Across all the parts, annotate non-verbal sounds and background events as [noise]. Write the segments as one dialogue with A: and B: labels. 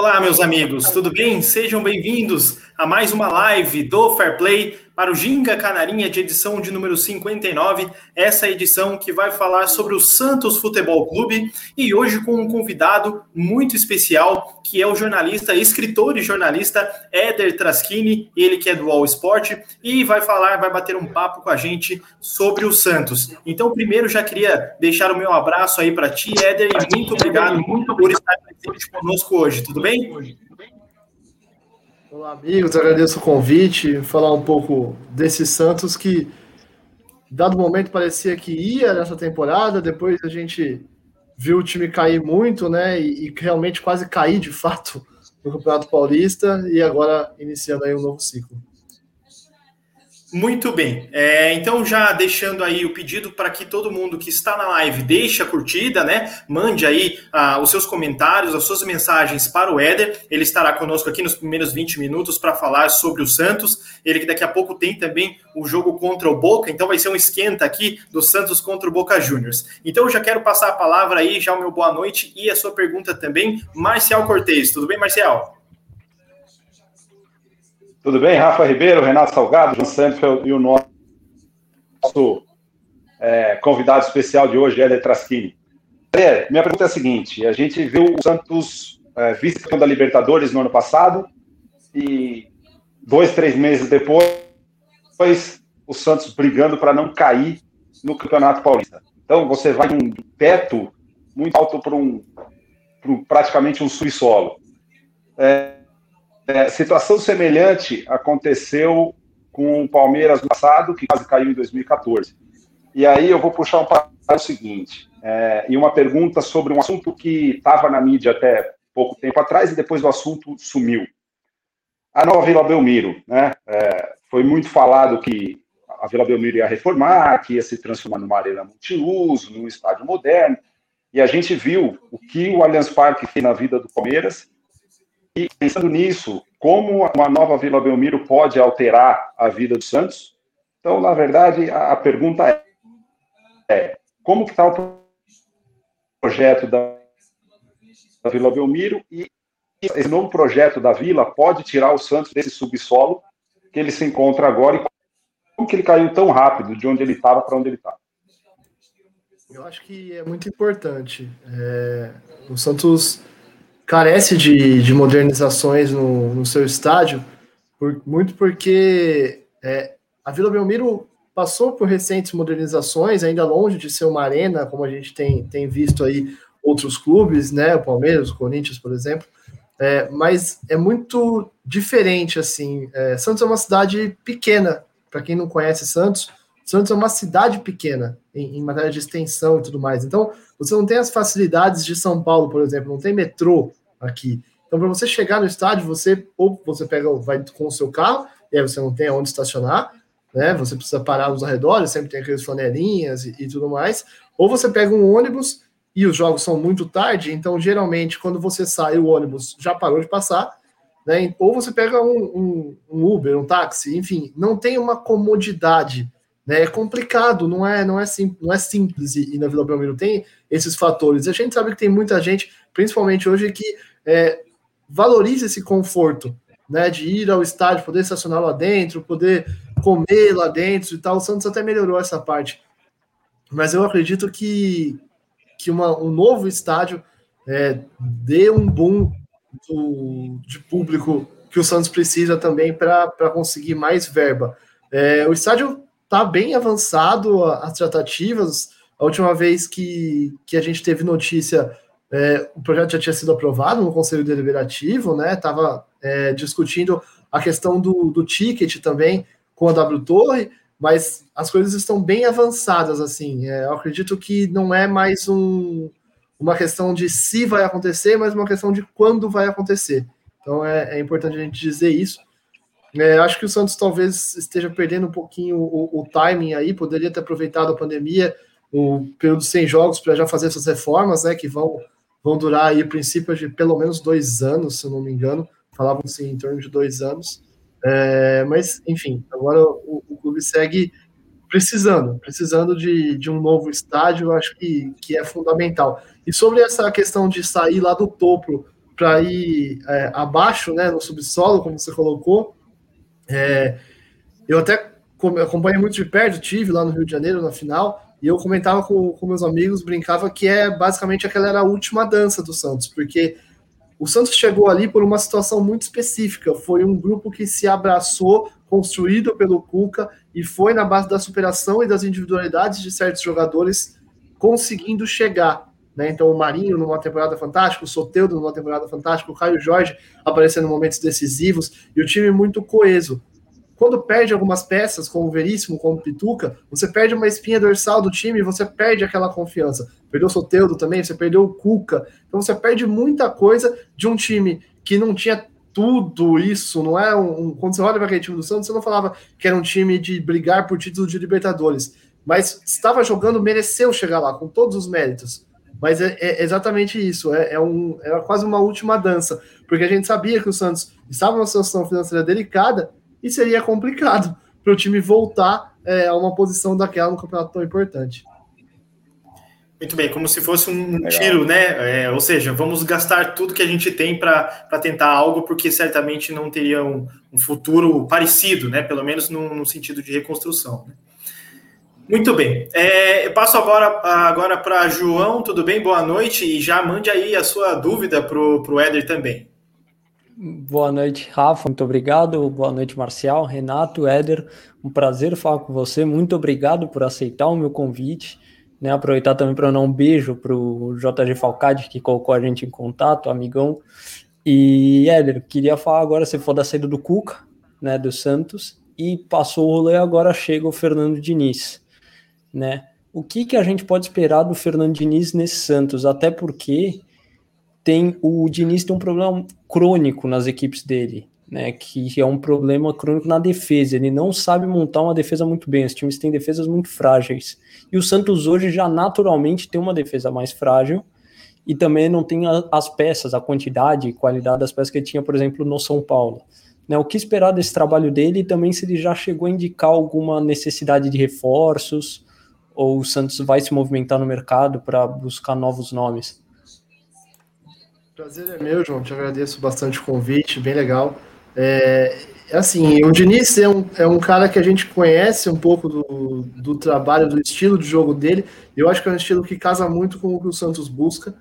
A: Olá, meus amigos, tudo bem? Sejam bem-vindos a mais uma live do Fair Play para o Ginga Canarinha de edição de número 59. Essa edição que vai falar sobre o Santos Futebol Clube e hoje com um convidado muito especial, que é o jornalista, escritor e jornalista Éder Traschini, ele que é do All Sport e vai falar, vai bater um papo com a gente sobre o Santos. Então, primeiro já queria deixar o meu abraço aí para ti, Éder, e muito obrigado muito por estar presente conosco hoje. Tudo bem?
B: Olá, amigos. Agradeço o convite. Falar um pouco desse Santos que, dado momento, parecia que ia nessa temporada. Depois a gente viu o time cair muito, né? E, e realmente quase cair de fato no Campeonato Paulista. E agora iniciando aí um novo ciclo.
A: Muito bem. É, então, já deixando aí o pedido para que todo mundo que está na live deixe a curtida, né? Mande aí ah, os seus comentários, as suas mensagens para o Éder. Ele estará conosco aqui nos primeiros 20 minutos para falar sobre o Santos. Ele que daqui a pouco tem também o jogo contra o Boca, então vai ser um esquenta aqui do Santos contra o Boca Juniors. Então, já quero passar a palavra aí, já o meu boa noite e a sua pergunta também, Marcial Cortez. Tudo bem, Marcial?
C: Tudo bem? Rafa Ribeiro, Renato Salgado, João Santos e o nosso é, convidado especial de hoje, Éder Traschini. É, minha pergunta é a seguinte: a gente viu o Santos é, vice-campeão da Libertadores no ano passado e dois, três meses depois, o Santos brigando para não cair no Campeonato Paulista. Então, você vai um teto muito alto para um, praticamente um subsolo. É, é, situação semelhante aconteceu com o Palmeiras no passado, que quase caiu em 2014. E aí eu vou puxar um para o seguinte, é, e uma pergunta sobre um assunto que estava na mídia até pouco tempo atrás e depois o assunto sumiu. A nova Vila Belmiro, né? É, foi muito falado que a Vila Belmiro ia reformar, que ia se transformar numa arena multiuso, num estádio moderno, e a gente viu o que o Allianz Parque fez na vida do Palmeiras e pensando nisso, como uma nova Vila Belmiro pode alterar a vida do Santos? Então, na verdade, a, pergunta é, é como está o projeto da, da Vila Belmiro e esse novo projeto da Vila pode tirar o Santos desse subsolo que ele se encontra agora e como que ele caiu tão rápido de onde ele estava para onde ele está?
B: Eu acho que é muito importante. É, o Santos carece de, de modernizações no, no seu estádio, por, muito porque é, a Vila Belmiro passou por recentes modernizações, ainda longe de ser uma arena, como a gente tem, tem visto aí outros clubes, né, o Palmeiras, o Corinthians, por exemplo, é, mas é muito diferente, assim, é, Santos é uma cidade pequena, para quem não conhece Santos, Santos é uma cidade pequena em, em, matéria de extensão e tudo mais, então você não tem as facilidades de São Paulo, por exemplo, não tem metrô, aqui. Então, para você chegar no estádio, você ou você pega, vai com o seu carro, e aí você não tem onde estacionar, né? Você precisa parar nos arredores, sempre tem aqueles flanelinhas e, e tudo mais. Ou você pega um ônibus e os jogos são muito tarde, então geralmente quando você sai, o ônibus já parou de passar, né? Ou você pega um, um, um Uber, um táxi, enfim, não tem uma comodidade. Né? É complicado, não é, não é, sim, não é simples e na Vila Belmiro tem esses fatores. A gente sabe que tem muita gente, principalmente hoje, que é, valorize esse conforto, né, de ir ao estádio, poder estacionar lá dentro, poder comer lá dentro e tal. O Santos até melhorou essa parte, mas eu acredito que, que uma, um novo estádio é, dê um boom do, de público que o Santos precisa também para conseguir mais verba. É, o estádio está bem avançado, as tratativas. A última vez que, que a gente teve notícia é, o projeto já tinha sido aprovado no Conselho Deliberativo, né? Estava é, discutindo a questão do, do ticket também com a W Torre, mas as coisas estão bem avançadas, assim. É, eu acredito que não é mais um, uma questão de se vai acontecer, mas uma questão de quando vai acontecer. Então é, é importante a gente dizer isso. É, acho que o Santos talvez esteja perdendo um pouquinho o, o timing aí, poderia ter aproveitado a pandemia, o período sem jogos, para já fazer essas reformas, né, que vão vão durar aí princípios de pelo menos dois anos, se eu não me engano. Falavam-se em torno de dois anos. É, mas, enfim, agora o, o, clube segue precisando, precisando de, de um novo estádio, eu acho que, que é fundamental. E sobre essa questão de sair lá do topo para ir é, abaixo, né, no subsolo, como você colocou. É, eu até acompanhei muito de perto, tive lá no Rio de Janeiro na final, e eu comentava com, com meus amigos, brincava que é basicamente aquela era a última dança do Santos, porque o Santos chegou ali por uma situação muito específica. Foi um grupo que se abraçou, construído pelo Cuca, e foi na base da superação e das individualidades de certos jogadores conseguindo chegar. Né? Então, o Marinho numa temporada fantástica, o Soteudo numa temporada fantástica, o Caio Jorge aparecendo em momentos decisivos, e o time muito coeso. Quando perde algumas peças, como o Veríssimo, como o Pituca, você perde uma espinha dorsal do time e você perde aquela confiança. Perdeu o Soteudo também, você perdeu o Cuca. Então você perde muita coisa de um time que não tinha tudo isso, não é um, um quando você olha para aquele time do Santos, você não falava que era um time de brigar por título de Libertadores, mas estava jogando, mereceu chegar lá com todos os méritos. Mas é, é exatamente isso, é, é um, era quase uma última dança, porque a gente sabia que o Santos estava numa situação financeira delicada e seria complicado [laughs] para o time voltar é, a uma posição daquela no campeonato tão importante.
A: Muito bem, como se fosse um Legal. tiro, né? É, ou seja, vamos gastar tudo que a gente tem para tentar algo, porque certamente não teria um, um futuro parecido, né? Pelo menos no, no sentido de reconstrução. Né? Muito bem. É, eu passo agora agora para João, tudo bem? Boa noite e já mande aí a sua dúvida para o Éder também.
D: Boa noite, Rafa. Muito obrigado. Boa noite, Marcial, Renato, Éder. Um prazer falar com você. Muito obrigado por aceitar o meu convite. Né, aproveitar também para dar um beijo para o JG Falcade, que colocou a gente em contato, amigão. E, Éder, queria falar agora, você for da saída do Cuca, né, do Santos, e passou o rolê, agora chega o Fernando Diniz. Né? O que, que a gente pode esperar do Fernando Diniz nesse Santos? Até porque tem o Diniz tem um problema crônico nas equipes dele, né? Que é um problema crônico na defesa. Ele não sabe montar uma defesa muito bem. Os times têm defesas muito frágeis. E o Santos hoje já naturalmente tem uma defesa mais frágil e também não tem as peças, a quantidade e qualidade das peças que ele tinha, por exemplo, no São Paulo. Né, o que esperar desse trabalho dele e também se ele já chegou a indicar alguma necessidade de reforços ou o Santos vai se movimentar no mercado para buscar novos nomes?
B: Prazer é meu, João. Te agradeço bastante o convite, bem legal. É, assim, o Diniz é um, é um cara que a gente conhece um pouco do, do trabalho, do estilo de jogo dele. Eu acho que é um estilo que casa muito com o que o Santos busca.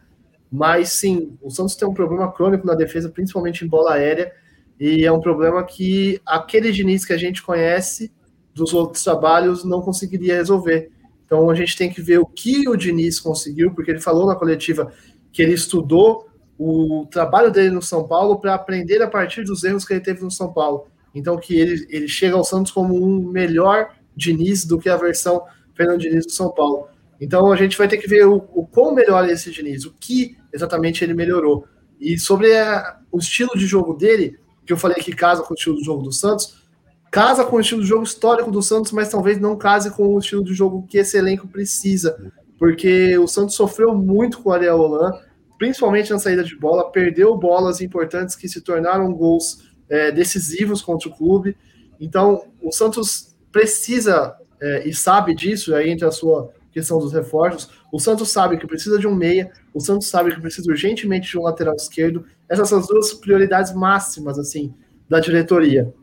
B: Mas sim, o Santos tem um problema crônico na defesa, principalmente em bola aérea, e é um problema que aquele Diniz que a gente conhece dos outros trabalhos não conseguiria resolver. Então a gente tem que ver o que o Diniz conseguiu, porque ele falou na coletiva que ele estudou o trabalho dele no São Paulo para aprender a partir dos erros que ele teve no São Paulo. Então que ele, ele chega ao Santos como um melhor Diniz do que a versão Fernando Diniz do São Paulo. Então a gente vai ter que ver o, o quão melhor é esse Diniz, o que exatamente ele melhorou. E sobre a, o estilo de jogo dele, que eu falei que casa com o estilo de jogo do Santos, casa com o estilo de jogo histórico do Santos, mas talvez não case com o estilo de jogo que esse elenco precisa, porque o Santos sofreu muito com o Ariel Holan, principalmente na saída de bola, perdeu bolas importantes que se tornaram gols é, decisivos contra o clube. Então, o Santos precisa é, e sabe disso, aí entra a sua questão dos reforços. O Santos sabe que precisa de um meia, o Santos sabe que precisa urgentemente de um lateral esquerdo. Essas são as duas prioridades máximas assim da diretoria.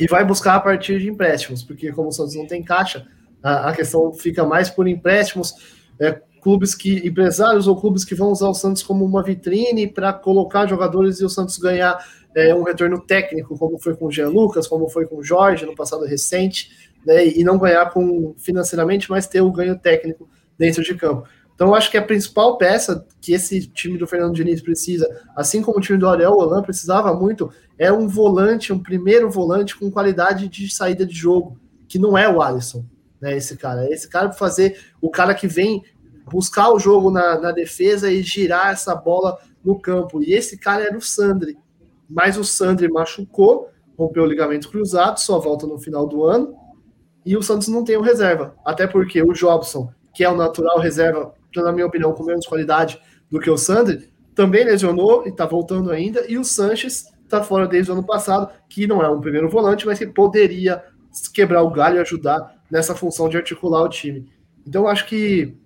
B: E vai buscar a partir de empréstimos, porque como o Santos não tem caixa, a, a questão fica mais por empréstimos. É, clubes que empresários ou clubes que vão usar o Santos como uma vitrine para colocar jogadores e o Santos ganhar é, um retorno técnico, como foi com o Jean Lucas, como foi com o Jorge no passado recente, né, e não ganhar com financeiramente, mas ter o ganho técnico dentro de campo. Então, eu acho que a principal peça que esse time do Fernando Diniz precisa, assim como o time do Ariel Holan precisava muito, é um volante, um primeiro volante com qualidade de saída de jogo, que não é o Alisson, né? Esse cara. Esse cara para fazer o cara que vem buscar o jogo na, na, defesa e girar essa bola no campo. E esse cara era o Sandri. Mas o Sandri machucou, rompeu o ligamento cruzado, só volta no final do ano. E o Santos não tem o reserva. Até porque o Jobson, que é o natural reserva, na minha opinião, com menos qualidade do que o Sandri, também lesionou e está voltando ainda. E o Sanches está fora desde o ano passado, que não é um primeiro volante, mas que poderia quebrar o galho e ajudar nessa função de articular o time. Então, acho que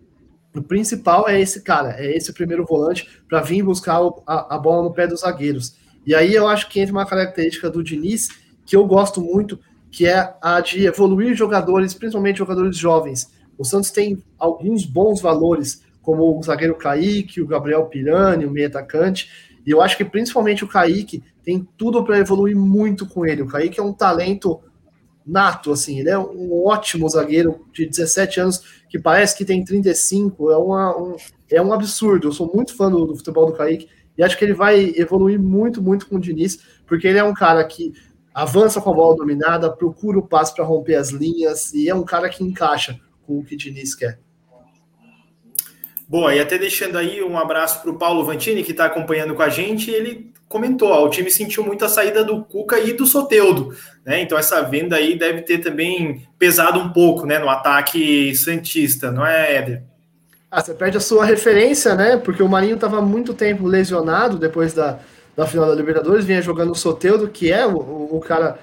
B: o principal é esse cara, é esse primeiro volante para vir buscar a, a, bola no pé dos zagueiros. E aí eu acho que entra uma característica do Diniz que eu gosto muito, que é a de evoluir jogadores, principalmente jogadores jovens. O Santos tem alguns bons valores, como o zagueiro Kaique, o Gabriel Pirani, o meio atacante, e eu acho que principalmente o Kaique tem tudo para evoluir muito com ele. O Kaique é um talento nato, assim, ele é um ótimo zagueiro de 17 anos que parece que tem 35, é, uma, um, é um absurdo. Eu sou muito fã do, do, futebol do Kaique e acho que ele vai evoluir muito, muito com o Diniz, porque ele é um cara que avança com a bola dominada, procura o passe para romper as linhas e é um cara que encaixa com o que o Diniz quer.
A: Boa, e até deixando aí um abraço para o Paulo Vantini, que está acompanhando com a gente, ele comentou, ó, o time sentiu muito a saída do Cuca e do Soteudo, né? Então essa venda aí deve ter também pesado um pouco, né, no ataque santista, não é, Éder?
B: Ah, você perde a sua referência, né? Porque o Marinho estava muito tempo lesionado depois da, da final da Libertadores, vinha jogando o Soteudo, que é o, o, o cara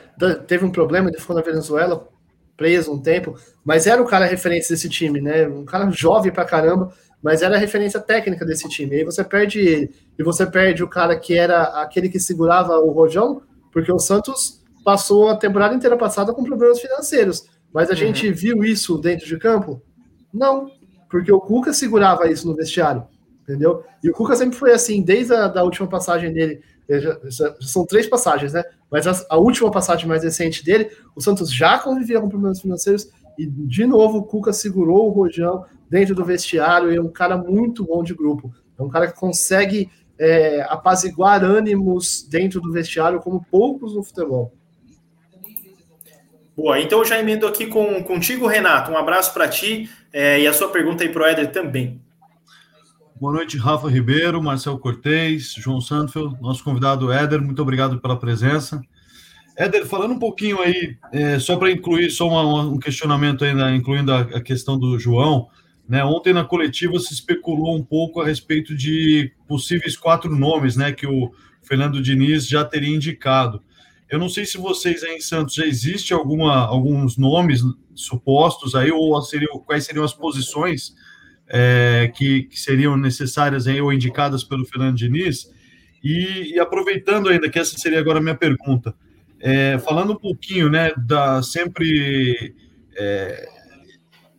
B: teve um problema, ele ficou na Venezuela preso um tempo, mas era o cara referência desse time, né? Um cara jovem pra caramba mas era a referência técnica desse time. Aí você perde ele, e você perde o cara que era aquele que segurava o Rojão, porque o Santos passou a temporada inteira passada com problemas financeiros. Mas a uhum. gente viu isso dentro de campo? Não, porque o Cuca segurava isso no vestiário, entendeu? E o Cuca sempre foi assim, desde a da última passagem dele, já, já são três passagens, né? Mas a, a, última passagem mais recente dele, o Santos já convivia com problemas financeiros e, de novo, o Cuca segurou o Rojão, dentro do vestiário, é um cara muito bom de grupo. É um cara que consegue é, apaziguar ânimos dentro do vestiário como poucos no futebol.
A: Boa, então eu já emendo aqui com, contigo, Renato. Um abraço para ti é, e a sua pergunta aí para o Éder também.
E: Boa noite, Rafa Ribeiro, Marcel Cortez, João Sandfeld, nosso convidado Éder, muito obrigado pela presença. Éder, falando um pouquinho aí, é, só para incluir só uma, um questionamento ainda, incluindo a, a questão do João, né, ontem na coletiva se especulou um pouco a respeito de possíveis quatro nomes né, que o Fernando Diniz já teria indicado. Eu não sei se vocês aí em Santos já existe alguma, alguns nomes supostos aí, ou quais seriam as posições é, que, que, seriam necessárias aí, ou indicadas pelo Fernando Diniz. E, e aproveitando ainda, que essa seria agora a minha pergunta, é, falando um pouquinho né, da sempre. É,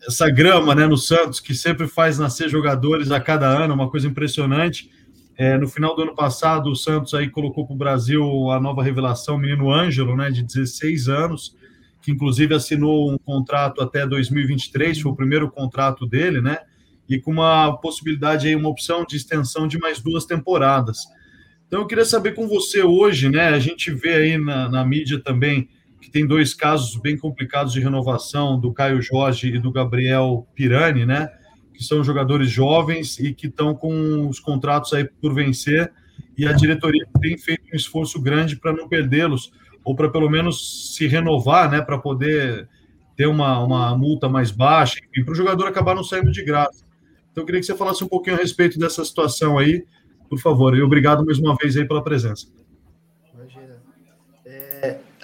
E: essa grama né, no Santos, que sempre faz nascer jogadores a cada ano, uma coisa impressionante. É, no final do ano passado, o Santos aí colocou para o Brasil a nova revelação, o menino Ângelo, né, de 16 anos, que inclusive assinou um contrato até 2023, foi o primeiro contrato dele, né? E com uma possibilidade aí, uma opção de extensão de mais duas temporadas. Então eu queria saber com você hoje, né? A gente vê aí na, na mídia também que tem dois casos bem complicados de renovação, do Caio Jorge e do Gabriel Pirani, né? Que são jogadores jovens e que estão com os contratos aí por vencer, e a diretoria tem feito um esforço grande para não perdê-los, ou para pelo menos se renovar, né? Para poder ter uma, uma multa mais baixa, e para o jogador acabar não saindo de graça. Então, eu queria que você falasse um pouquinho a respeito dessa situação aí, por favor, e obrigado mais uma vez aí pela presença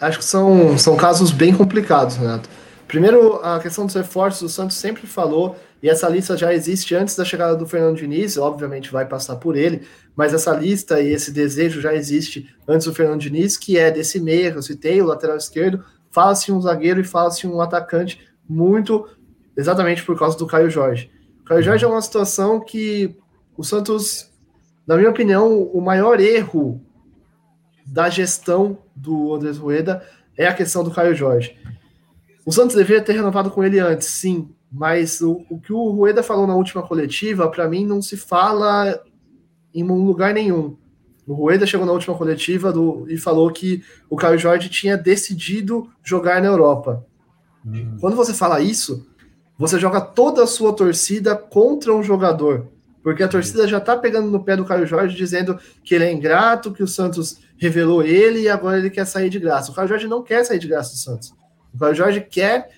B: acho que são, são casos bem complicados, Renato. Primeiro, a questão dos reforços, o Santos sempre falou, e essa lista já existe antes da chegada do Fernando Diniz, obviamente vai passar por ele, mas essa lista e esse desejo já existe antes do Fernando Diniz, que é desse meia que eu citei, o lateral esquerdo, fala-se um zagueiro e fala-se um atacante, muito exatamente por causa do Caio Jorge. O Caio Jorge é uma situação que o Santos, na minha opinião, o maior erro da gestão do Andrés Rueda é a questão do Caio Jorge. O Santos deveria ter renovado com ele antes, sim, mas o, o que o Rueda falou na última coletiva, para mim, não se fala em um lugar nenhum. O Rueda chegou na última coletiva do, e falou que o Caio Jorge tinha decidido jogar na Europa. Hum. Quando você fala isso, você joga toda a sua torcida contra um jogador. Porque a torcida já tá pegando no pé do Caio Jorge, dizendo que ele é ingrato, que o Santos revelou ele e agora ele quer sair de graça. O Caio Jorge não quer sair de graça do Santos. O Caio Jorge quer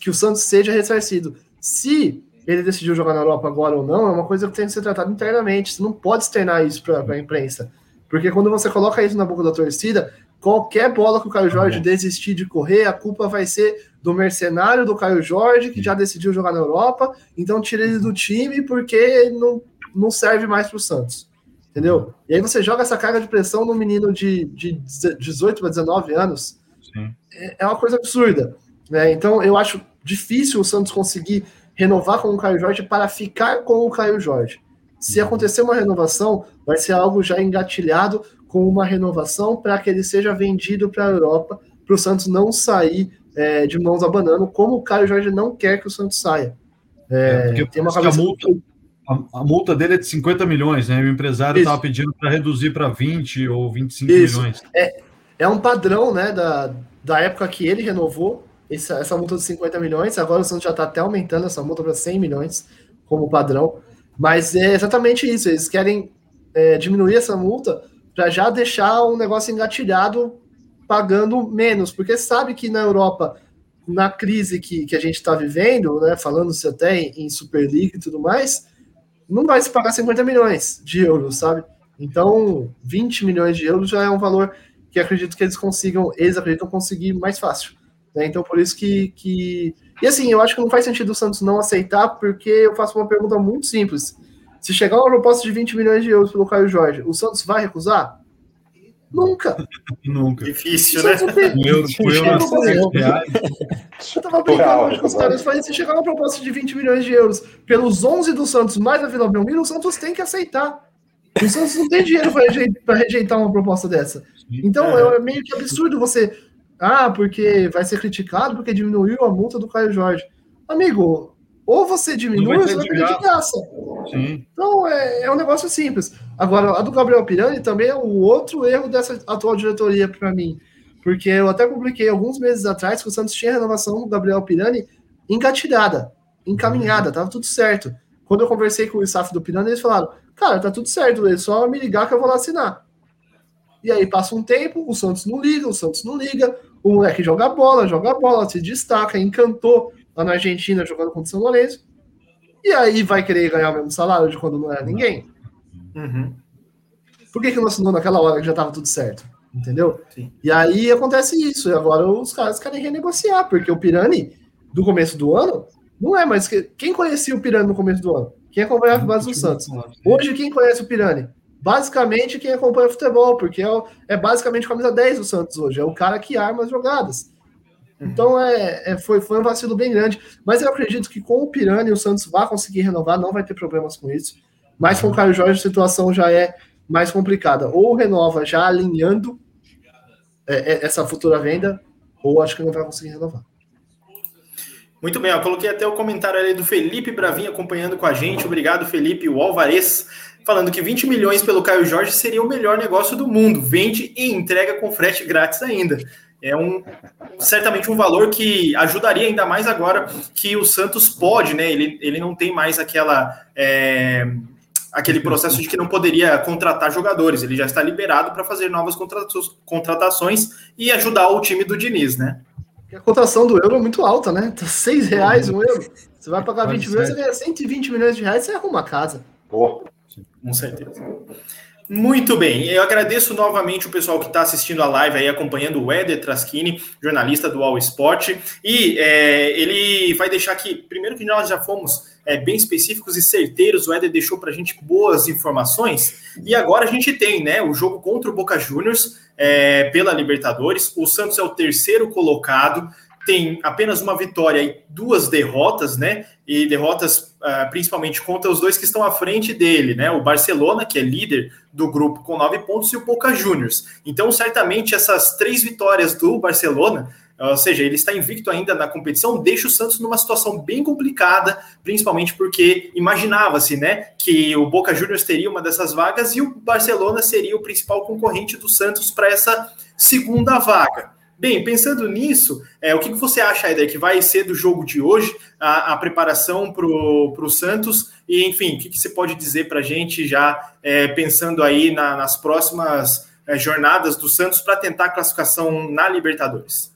B: que o Santos seja ressarcido. Se ele decidiu jogar na Europa agora ou não, é uma coisa que tem que ser tratada internamente. Você não pode externar isso para a imprensa. Porque quando você coloca isso na boca da torcida, qualquer bola que o Caio Jorge desistir de correr, a culpa vai ser do mercenário do Caio Jorge, que já decidiu jogar na Europa, então tira ele do time porque não, não serve mais para o Santos. Entendeu? E aí você joga essa carga de pressão no menino de, de 18 para 19 anos. É, é uma coisa absurda. Né? Então eu acho difícil o Santos conseguir renovar com o Caio Jorge para ficar com o Caio Jorge. Se uhum. acontecer uma renovação, vai ser algo já engatilhado com uma renovação para que ele seja vendido para a Europa, para o Santos não sair é, de mãos abanando, como o Caio Jorge não quer que o Santos saia.
E: É, é tem uma a multa, a, a, multa dele é de 50 milhões, né? O empresário estava pedindo para reduzir para 20 ou 25 Isso. milhões.
B: É, é um padrão, né, da, da época que ele renovou essa, essa multa de 50 milhões. Agora o Santos já está até aumentando essa multa para 100 milhões como padrão. Mas é exatamente isso. Eles querem é, diminuir essa multa para já deixar um negócio engatilhado pagando menos, porque sabe que na Europa, na crise que, que a gente está vivendo, né, falando-se até em, em Super League e tudo mais, não vai se pagar 50 milhões de euros, sabe? Então, 20 milhões de euros já é um valor que acredito que eles consigam, eles acreditam conseguir mais fácil. Né? Então, por isso que, que. E assim, eu acho que não faz sentido o Santos não aceitar, porque eu faço uma pergunta muito simples. Se chegar uma proposta de 20 milhões de euros pelo Caio Jorge, o Santos vai recusar? Nunca. [laughs]
E: Nunca.
A: Difícil, né?
B: Eu, eu, eu tava brincando hoje com os caras. Falei, se chegar uma proposta de 20 milhões de euros pelos 11 do Santos mais a Vila Belmiro, o Santos tem que aceitar. O Santos não tem dinheiro para rejeitar, rejeitar uma proposta dessa. Então é. é meio que absurdo você ah, porque vai ser criticado porque diminuiu a multa do Caio Jorge. Amigo, ou você diminui ou você vai perder de graça. Sim. Então é, é, um negócio simples. Agora, a do Gabriel Pirani também é o outro erro dessa atual diretoria para mim. Porque eu até publiquei alguns meses atrás que o Santos tinha renovação do Gabriel Pirani engatilhada, encaminhada, tava tudo certo. Quando eu conversei com o staff do Pirani, eles falaram: Cara, tá tudo certo, é só me ligar que eu vou lá assinar. E aí passa um tempo, o Santos não liga, o Santos não liga, o moleque joga bola, joga bola, se destaca, encantou lá na Argentina jogando contra o São Lourenço. E aí vai querer ganhar o mesmo salário de quando não era ninguém? Uhum. Por que, que não assinou naquela hora que já estava tudo certo? Entendeu? Sim. E aí acontece isso. E agora os caras querem renegociar, porque o Pirani, do começo do ano, não é mais. Que... Quem conhecia o Pirani no começo do ano? Quem acompanhava a base do Santos? Hoje, quem conhece o Pirani? basicamente quem acompanha futebol, porque é, é basicamente a camisa 10 do Santos hoje, é o cara que arma as jogadas. Então é, é, foi, foi um vacilo bem grande, mas eu acredito que com o Pirani o Santos vai conseguir renovar, não vai ter problemas com isso. Mas com o Caio Jorge a situação já é mais complicada. Ou renova já alinhando é, é, essa futura venda, ou acho que não vai conseguir renovar.
A: Muito bem, eu coloquei até o comentário ali do Felipe Bravin acompanhando com a gente. Obrigado, Felipe. O Alvarez falando que 20 milhões pelo Caio Jorge seria o melhor negócio do mundo. Vende e entrega com frete grátis ainda. É um certamente um valor que ajudaria ainda mais agora que o Santos pode, né? Ele, ele não tem mais aquela é, aquele processo de que não poderia contratar jogadores. Ele já está liberado para fazer novas contratações e ajudar o time do Diniz, né?
B: a cotação do euro é muito alta, né? Tá 6 reais um euro. Você vai pagar 20 milhões, você ganha 120 milhões de reais, você arruma a casa.
A: Pô. Com certeza. Muito bem, eu agradeço novamente o pessoal que está assistindo a live aí, acompanhando o Éder Traschini, jornalista do All Sport, e é, ele vai deixar aqui, primeiro que nós já fomos é, bem específicos e certeiros, o Éder deixou para a gente boas informações, e agora a gente tem né, o jogo contra o Boca Juniors é, pela Libertadores, o Santos é o terceiro colocado, tem apenas uma vitória e duas derrotas, né? E derrotas uh, principalmente contra os dois que estão à frente dele, né? O Barcelona, que é líder do grupo com nove pontos, e o Boca Juniors. Então, certamente, essas três vitórias do Barcelona, ou seja, ele está invicto ainda na competição, deixa o Santos numa situação bem complicada, principalmente porque imaginava-se, né, que o Boca Juniors teria uma dessas vagas e o Barcelona seria o principal concorrente do Santos para essa segunda vaga. Bem, pensando nisso, é, o que, que você acha, Eder, que vai ser do jogo de hoje, a, a preparação para o Santos? E, enfim, o que, que você pode dizer para a gente já é, pensando aí na, nas próximas é, jornadas do Santos para tentar a classificação na Libertadores?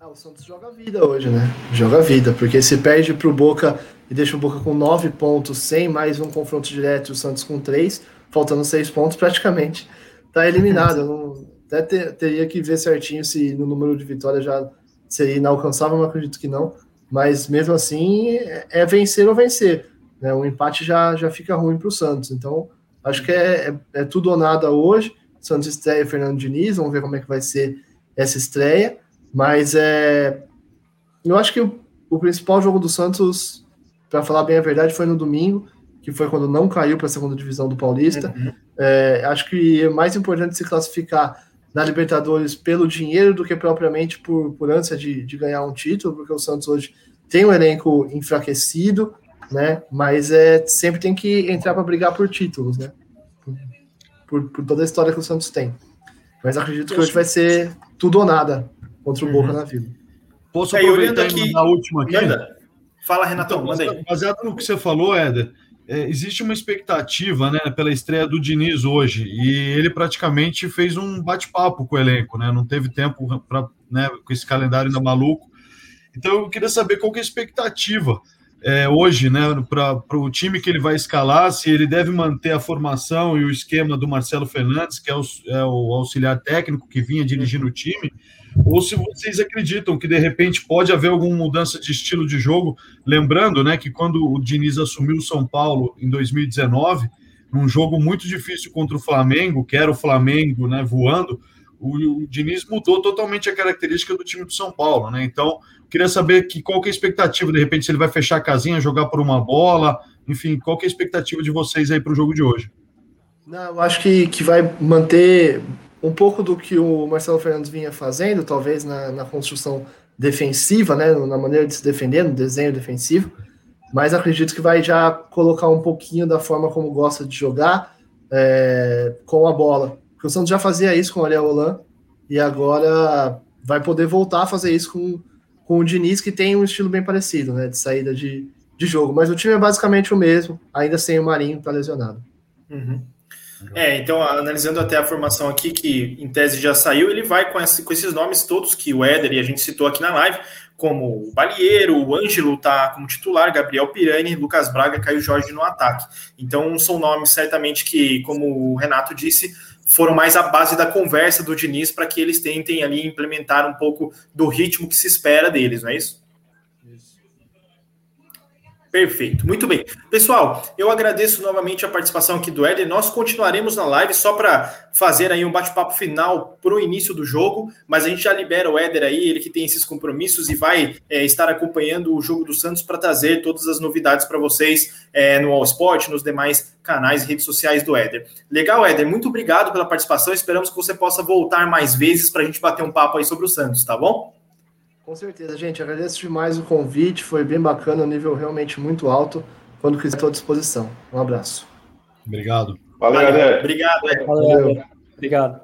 B: Ah, o Santos joga vida hoje, né? Joga vida, porque se perde para o Boca e deixa o Boca com nove pontos, sem mais um confronto direto, o Santos com três, faltando seis pontos praticamente tá eliminado. [laughs] Até ter, teria que ver certinho se no número de vitórias já seria inalcançável, mas acredito que não. Mas mesmo assim, é, é vencer ou vencer. Né? O empate já, já fica ruim para o Santos. Então, acho que é, é, é, tudo ou nada hoje. Santos estreia Fernando Diniz, vamos ver como é que vai ser essa estreia. Mas é, eu acho que o, o principal jogo do Santos, para falar bem a verdade, foi no domingo, que foi quando não caiu para a segunda divisão do Paulista. Uhum. É, acho que é mais importante se classificar na Libertadores pelo dinheiro do que propriamente por, por ânsia de, de ganhar um título, porque o Santos hoje tem um elenco enfraquecido, né? Mas é, sempre tem que entrar para brigar por títulos, né? Por, por, toda a história que o Santos tem. Mas acredito que hoje vai ser tudo ou nada contra o Boca uhum. na vida.
E: Posso aproveitar é, aqui, na última aqui?
A: Manda. Fala, Renatão, então, manda aí.
E: Baseado no que você falou, Éder, é, existe uma expectativa né, pela estreia do Diniz hoje, e ele praticamente fez um bate-papo com o elenco, né? Não teve tempo para né, com esse calendário ainda maluco. Então eu queria saber qual que é a expectativa é, hoje, né, para o time que ele vai escalar, se ele deve manter a formação e o esquema do Marcelo Fernandes, que é o, é o auxiliar técnico que vinha dirigindo o time, ou se vocês acreditam que de repente pode haver alguma mudança de estilo de jogo, lembrando, né, que quando o Diniz assumiu o São Paulo em 2019, num jogo muito difícil contra o Flamengo, que era o Flamengo, né, voando, o, o Diniz mudou totalmente a característica do time do São Paulo, né? Então, queria saber que qual que é a expectativa, de repente, se ele vai fechar a casinha, jogar por uma bola, enfim, qual que é a expectativa de vocês aí para o jogo de hoje?
B: Não, eu acho que, que vai manter um pouco do que o Marcelo Fernandes vinha fazendo, talvez na, na construção defensiva, né, na maneira de se defender, no desenho defensivo, mas acredito que vai já colocar um pouquinho da forma como gosta de jogar é, com a bola. Porque o Santos já fazia isso com o Ariel Holan e agora vai poder voltar a fazer isso com, com o Diniz, que tem um estilo bem parecido, né, de saída de, de jogo. Mas o time é basicamente o mesmo, ainda sem o Marinho tá lesionado.
A: Uhum. É, então, analisando até a formação aqui, que em tese já saiu, ele vai com, esse, com esses nomes todos que o Éder e a gente citou aqui na live, como o Balieiro, o Ângelo tá como titular, Gabriel Pirani, Lucas Braga, Caio Jorge no ataque. Então, são nomes certamente que, como o Renato disse, foram mais a base da conversa do Diniz para que eles tentem ali implementar um pouco do ritmo que se espera deles, não é isso? Perfeito, muito bem. Pessoal, eu agradeço novamente a participação aqui do Éder. Nós continuaremos na live só para fazer aí um bate-papo final para o início do jogo, mas a gente já libera o Éder aí, ele que tem esses compromissos e vai é, estar acompanhando o jogo do Santos para trazer todas as novidades para vocês é, no All Sport, nos demais canais e redes sociais do Éder. Legal, Éder, muito obrigado pela participação. Esperamos que você possa voltar mais vezes para a gente bater um papo aí sobre o Santos, tá bom?
B: Com certeza, gente. Agradeço demais o convite. Foi bem bacana, um nível realmente muito alto. Quando quiser, estou à disposição. Um abraço.
E: Obrigado.
A: Valeu, galera. Obrigado.
D: Valeu. Obrigado.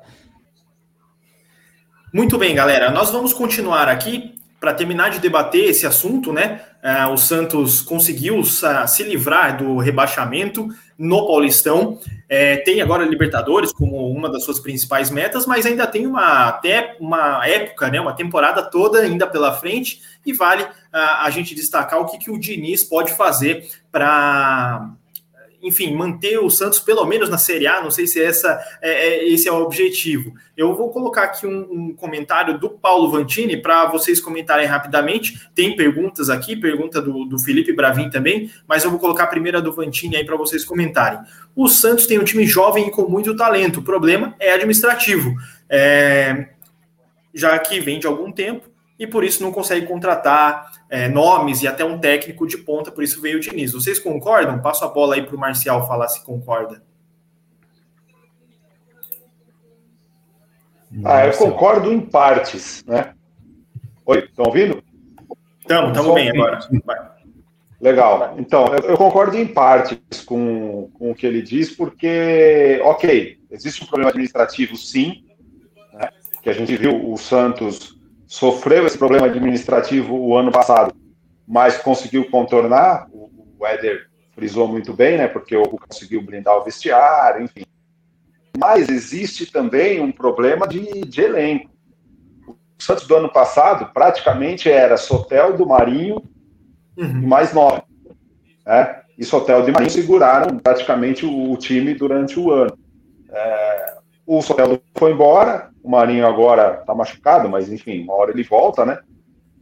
A: Muito bem, galera. Nós vamos continuar aqui para terminar de debater esse assunto, né? Uh, o Santos conseguiu se livrar do rebaixamento no Paulistão. É, tem agora a Libertadores como uma das suas principais metas, mas ainda tem uma até uma época, né? Uma temporada toda ainda pela frente e vale uh, a gente destacar o que, que o Diniz pode fazer para enfim, manter o Santos pelo menos na Série A, não sei se essa é, é, esse é o objetivo. Eu vou colocar aqui um, um comentário do Paulo Vantini para vocês comentarem rapidamente. Tem perguntas aqui, pergunta do, do Felipe Bravin também, mas eu vou colocar a primeira do Vantini aí para vocês comentarem. O Santos tem um time jovem e com muito talento, o problema é administrativo. É, já que vem de algum tempo, e por isso não consegue contratar é, nomes e até um técnico de ponta, por isso veio o Diniz. Vocês concordam? Passo a bola aí para o Marcial falar se concorda.
C: Ah, eu concordo em partes, né? Oi, estão ouvindo?
A: Estamos, estamos bem agora. Vai.
C: Legal. Então, eu, eu, concordo em partes com, com o que ele diz, porque, ok, existe um problema administrativo, sim, né, que a gente viu o Santos sofreu esse problema administrativo o ano passado, mas conseguiu contornar. O Éder frisou muito bem, né? Porque o conseguiu blindar o vestiário, enfim. Mas existe também um problema de, de elenco. O Santos do ano passado praticamente era Sotel do Marinho uhum. e mais nove. Né? E Sotel e Marinho seguraram praticamente o, o time durante o ano. É, o Soteldo foi embora, o Marinho agora está machucado, mas enfim, uma hora ele volta, né?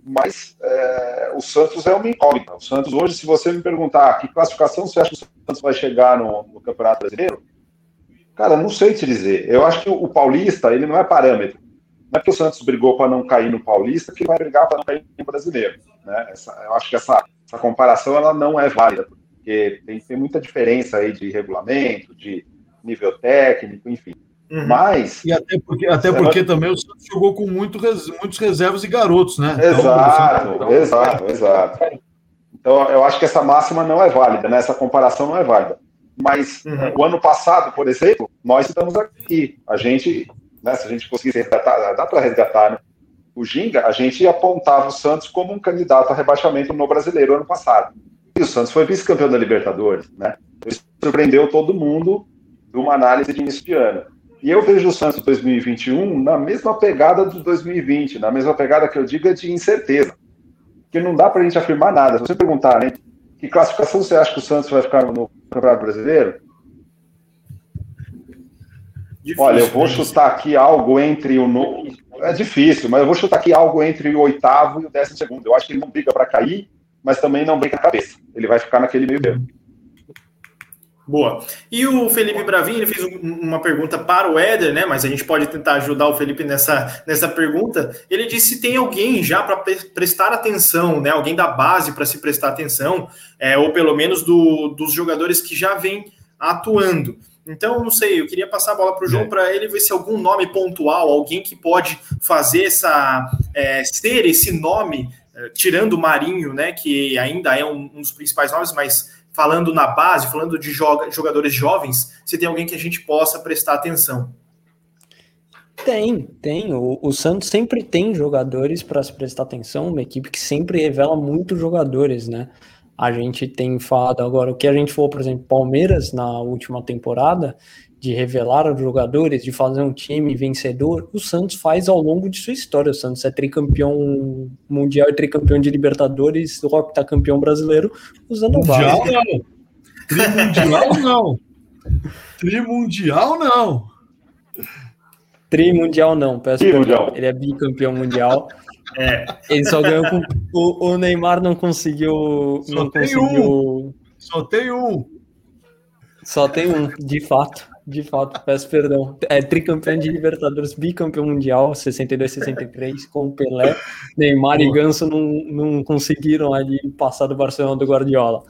C: Mas é, o Santos é uma incógnita. O Santos hoje, se você me perguntar que classificação você acha que o Santos vai chegar no, no Campeonato Brasileiro, cara, não sei te dizer. Eu acho que o, o Paulista, ele não é parâmetro. Não é que o Santos brigou para não cair no Paulista que vai brigar para não cair no Brasileiro. Né? Essa, eu acho que essa, essa comparação ela não é válida, porque tem, tem muita diferença aí de regulamento, de nível técnico, enfim. Uhum. Mas.
E: E até porque, até porque também o Santos jogou com muito, muitos reservas e garotos, né?
C: Exato, então, exato, exato. Então, eu acho que essa máxima não é válida, né? Essa comparação não é válida. Mas uhum. o ano passado, por exemplo, nós estamos aqui. A gente, né, se a gente conseguisse resgatar, dá para resgatar, né? O Ginga, a gente apontava o Santos como um candidato a rebaixamento no brasileiro ano passado. E o Santos foi vice-campeão da Libertadores, né? Isso surpreendeu todo mundo de uma análise de início de ano. E eu vejo o Santos 2021 na mesma pegada do 2020, na mesma pegada que eu digo é de incerteza. Que não dá para a gente afirmar nada. Se você perguntar, né, que classificação você acha que o Santos vai ficar no Campeonato Brasileiro? Difícil, Olha, eu vou né? chutar aqui algo entre o. No... É difícil, mas eu vou chutar aqui algo entre o oitavo e o décimo segundo. Eu acho que ele não briga para cair, mas também não briga a cabeça. Ele vai ficar naquele meio termo.
A: Boa. E o Felipe Bravin, ele fez uma pergunta para o Éder, né? Mas a gente pode tentar ajudar o Felipe nessa, nessa pergunta. Ele disse se tem alguém já para prestar atenção, né? Alguém da base para se prestar atenção, é, ou pelo menos do, dos jogadores que já vêm atuando. Então, não sei, eu queria passar a bola para o João é. para ele ver se algum nome pontual, alguém que pode fazer essa, é, ser esse nome, é, tirando o Marinho, né? Que ainda é um, um dos principais nomes, mas falando na base, falando de jogadores jovens, se tem alguém que a gente possa prestar atenção.
D: Tem, tem. O, o Santos sempre tem jogadores para se prestar atenção, uma equipe que sempre revela muitos jogadores, né? A gente tem falado agora, o que a gente falou, por exemplo, Palmeiras na última temporada, de revelar os jogadores, de fazer um time vencedor, o Santos faz ao longo de sua história. O Santos é tricampeão mundial e tricampeão de Libertadores, o Rock tá campeão brasileiro, usando o
E: Mundial não. Trimundial [laughs] não. Trimundial não.
D: Trimundial não, peço perdão. Ele é bicampeão mundial. É. Ele só ganhou com. O, o Neymar não conseguiu. Só não tem conseguiu...
E: um. Só tem um.
D: Só tem um, de fato. De fato, peço perdão. É tricampeão de Libertadores, bicampeão mundial, 62, 63, com Pelé, Neymar e Ganso não, não conseguiram ali passar do Barcelona do Guardiola.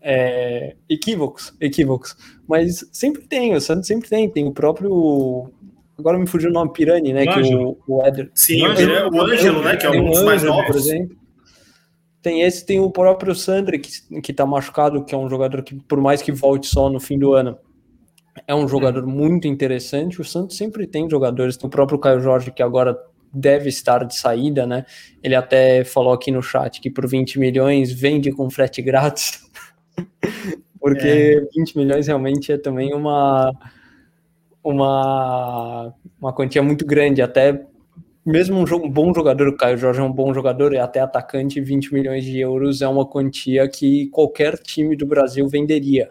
D: É, equívocos, equívocos. Mas sempre tem, o Santos sempre tem. Tem o próprio. Agora me fugiu o nome Pirani, né? Que o, o Éder.
A: Sim, o, Ângelo, o Ângelo, né? Que é um dos mais novos. Por exemplo.
D: Tem esse, tem o próprio Sandri, que, que tá machucado, que é um jogador que, por mais que volte só no fim do ano, é um jogador muito interessante. O Santos sempre tem jogadores, tem o próprio Caio Jorge, que agora deve estar de saída, né? Ele até falou aqui no chat que por 20 milhões vende com frete grátis, [laughs] porque é. 20 milhões realmente é também uma, uma, uma quantia muito grande, até mesmo um, bom jogador, o Caio Jorge é um bom jogador, é até atacante, 20 milhões de euros é uma quantia que qualquer time do Brasil venderia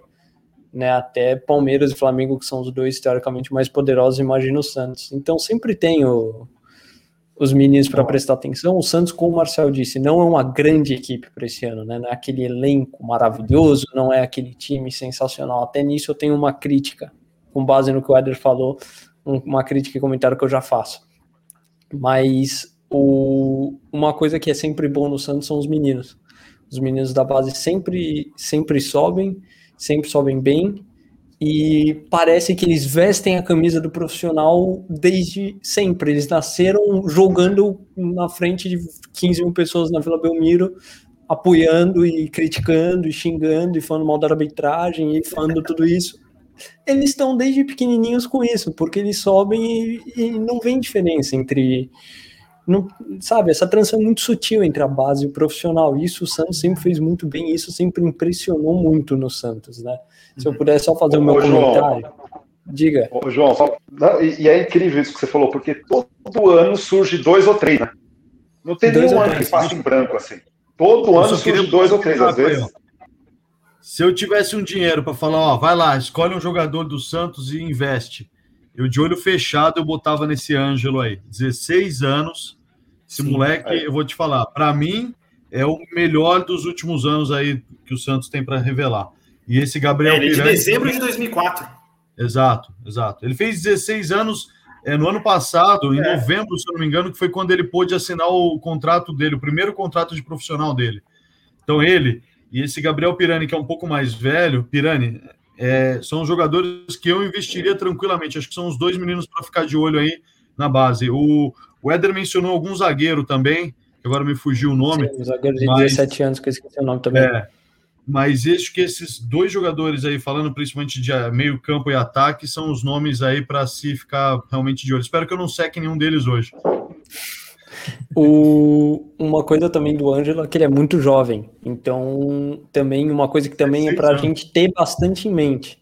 D: né? Até Palmeiras e Flamengo, que são os dois teoricamente mais poderosos, imagina o Santos. Então sempre tem o, os meninos para prestar atenção. O Santos, como o Marcel disse, não é uma grande equipe para esse ano, né? Não é aquele elenco maravilhoso, não é aquele time sensacional. Até nisso eu tenho uma crítica, com base no que o Eder falou, uma crítica e comentário que eu já faço. Mas o, uma coisa que é sempre bom no Santos são os meninos. Os meninos da base sempre, sempre sobem sempre sobem bem e parece que eles vestem a camisa do profissional desde sempre. Eles nasceram jogando na frente de 15 mil pessoas na Vila Belmiro, apoiando e criticando e xingando e falando mal da arbitragem e falando tudo isso. Eles estão desde pequenininhos com isso, porque eles sobem e, e não vem diferença entre não, sabe, essa transição é muito sutil entre a base e o profissional. Isso o Santos sempre fez muito bem, isso sempre impressionou muito no Santos, né? Se eu puder só fazer o meu Ô, comentário. João, diga.
C: Ô, João, só, não, e, e, é incrível isso que você falou, porque todo ano surge dois ou três, né? Não tem dois nenhum ano que passa em branco assim. Todo eu ano surge dois ou três, às vezes.
E: Se eu tivesse um dinheiro para falar, ó, vai lá, escolhe um jogador do Santos e investe eu de olho fechado eu botava nesse Ângelo aí. 16 anos. Esse Sim, moleque, é. eu vou te falar, para mim é o melhor dos últimos anos aí que o Santos tem para revelar. E esse Gabriel. É,
A: ele é de dezembro de 2004.
E: Exato, exato. Ele fez 16 anos é, no ano passado, em é. novembro, se eu não me engano, que foi quando ele pôde assinar o contrato dele, o primeiro contrato de profissional dele. Então ele e esse Gabriel Pirani, que é um pouco mais velho, Pirani, é, são jogadores que eu investiria tranquilamente. Acho que são os dois meninos para ficar de olho aí na base. O, o Éder mencionou algum zagueiro também, agora me fugiu o nome. Sim,
D: zagueiro de mas, 17 anos, que eu esqueci o nome também. É,
E: mas acho que esses dois jogadores aí, falando principalmente de meio campo e ataque, são os nomes aí para se ficar realmente de olho. Espero que eu não seque nenhum deles hoje.
D: O, uma coisa também do Ângelo é que ele é muito jovem. Então, também uma coisa que também é para a gente ter bastante em mente.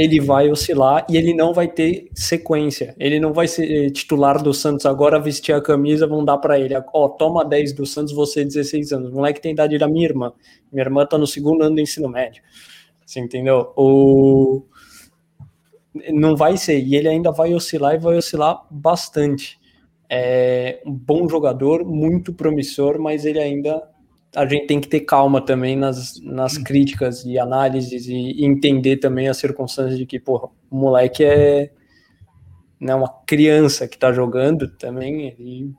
D: Ele vai oscilar e ele não vai ter sequência. Ele não vai ser titular do Santos agora, vestir a camisa, vão dar para ele. Ó, oh, toma 10 do Santos, você 16 anos. O moleque tem idade da minha irmã. Minha irmã tá no segundo ano do ensino médio. Você entendeu? O... Não vai ser. E ele ainda vai oscilar e vai oscilar bastante. É um bom jogador, muito promissor, mas ele ainda. A gente tem que ter calma também nas, nas críticas e análises e entender também as circunstâncias de que, porra, o moleque é né, uma criança que tá jogando também. Ele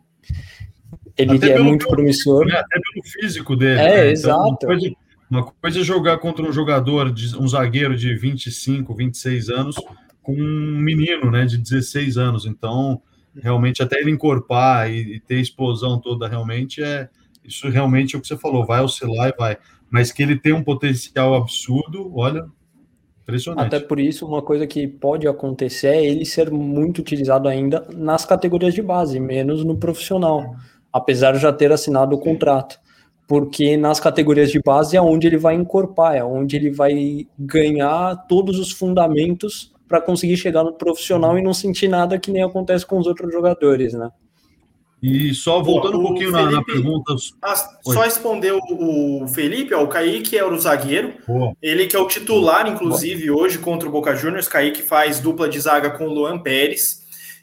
D: ele até é muito promissor. Né,
E: até pelo físico dele.
D: É, né? exato. Então, uma,
E: coisa, uma coisa é jogar contra um jogador, de, um zagueiro de 25, 26 anos, com um menino né, de 16 anos. Então, realmente, até ele encorpar e, e ter explosão toda, realmente, é isso realmente é o que você falou, vai oscilar e vai. Mas que ele tem um potencial absurdo, olha, Impressionante.
D: Até por isso, uma coisa que pode acontecer é ele ser muito utilizado ainda nas categorias de base, menos no profissional apesar de já ter assinado o contrato. Porque nas categorias de base é onde ele vai encorpar, é onde ele vai ganhar todos os fundamentos para conseguir chegar no profissional e não sentir nada que nem acontece com os outros jogadores, né?
E: E só voltando um pouquinho Felipe, na, pergunta.
A: Ah, só respondeu o Felipe, ó, o Kaique é o zagueiro. Boa. Ele que é o titular, inclusive, Boa. hoje contra o Boca Juniors. Kaique faz dupla de zaga com o Luan Pérez.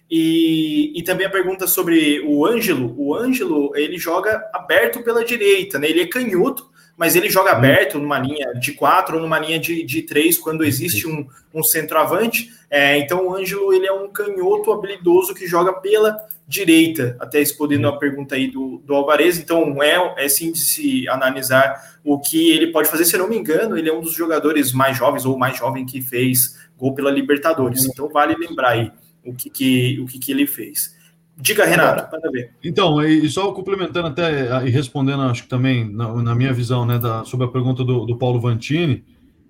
A: E, e também a pergunta sobre o Ângelo. O Ângelo, ele joga aberto pela direita, né? Ele é canhoto, mas ele joga uhum. aberto numa linha de quatro ou numa linha de, de três quando existe um, um centroavante. É, então o Ângelo, ele é um canhoto habilidoso que joga pela direita, até respondendo a pergunta aí do, do Alvarez. Então é, é sim de se analisar o que ele pode fazer. Se eu não me engano, ele é um dos jogadores mais jovens ou mais jovem que fez gol pela Libertadores. Uhum. Então vale lembrar aí o que, que o que, que ele fez. Diga, Renato, manda ver.
E: Então, e só complementando até e respondendo, acho que também, na, na minha visão, né, da, sobre a pergunta do, do Paulo Vantini,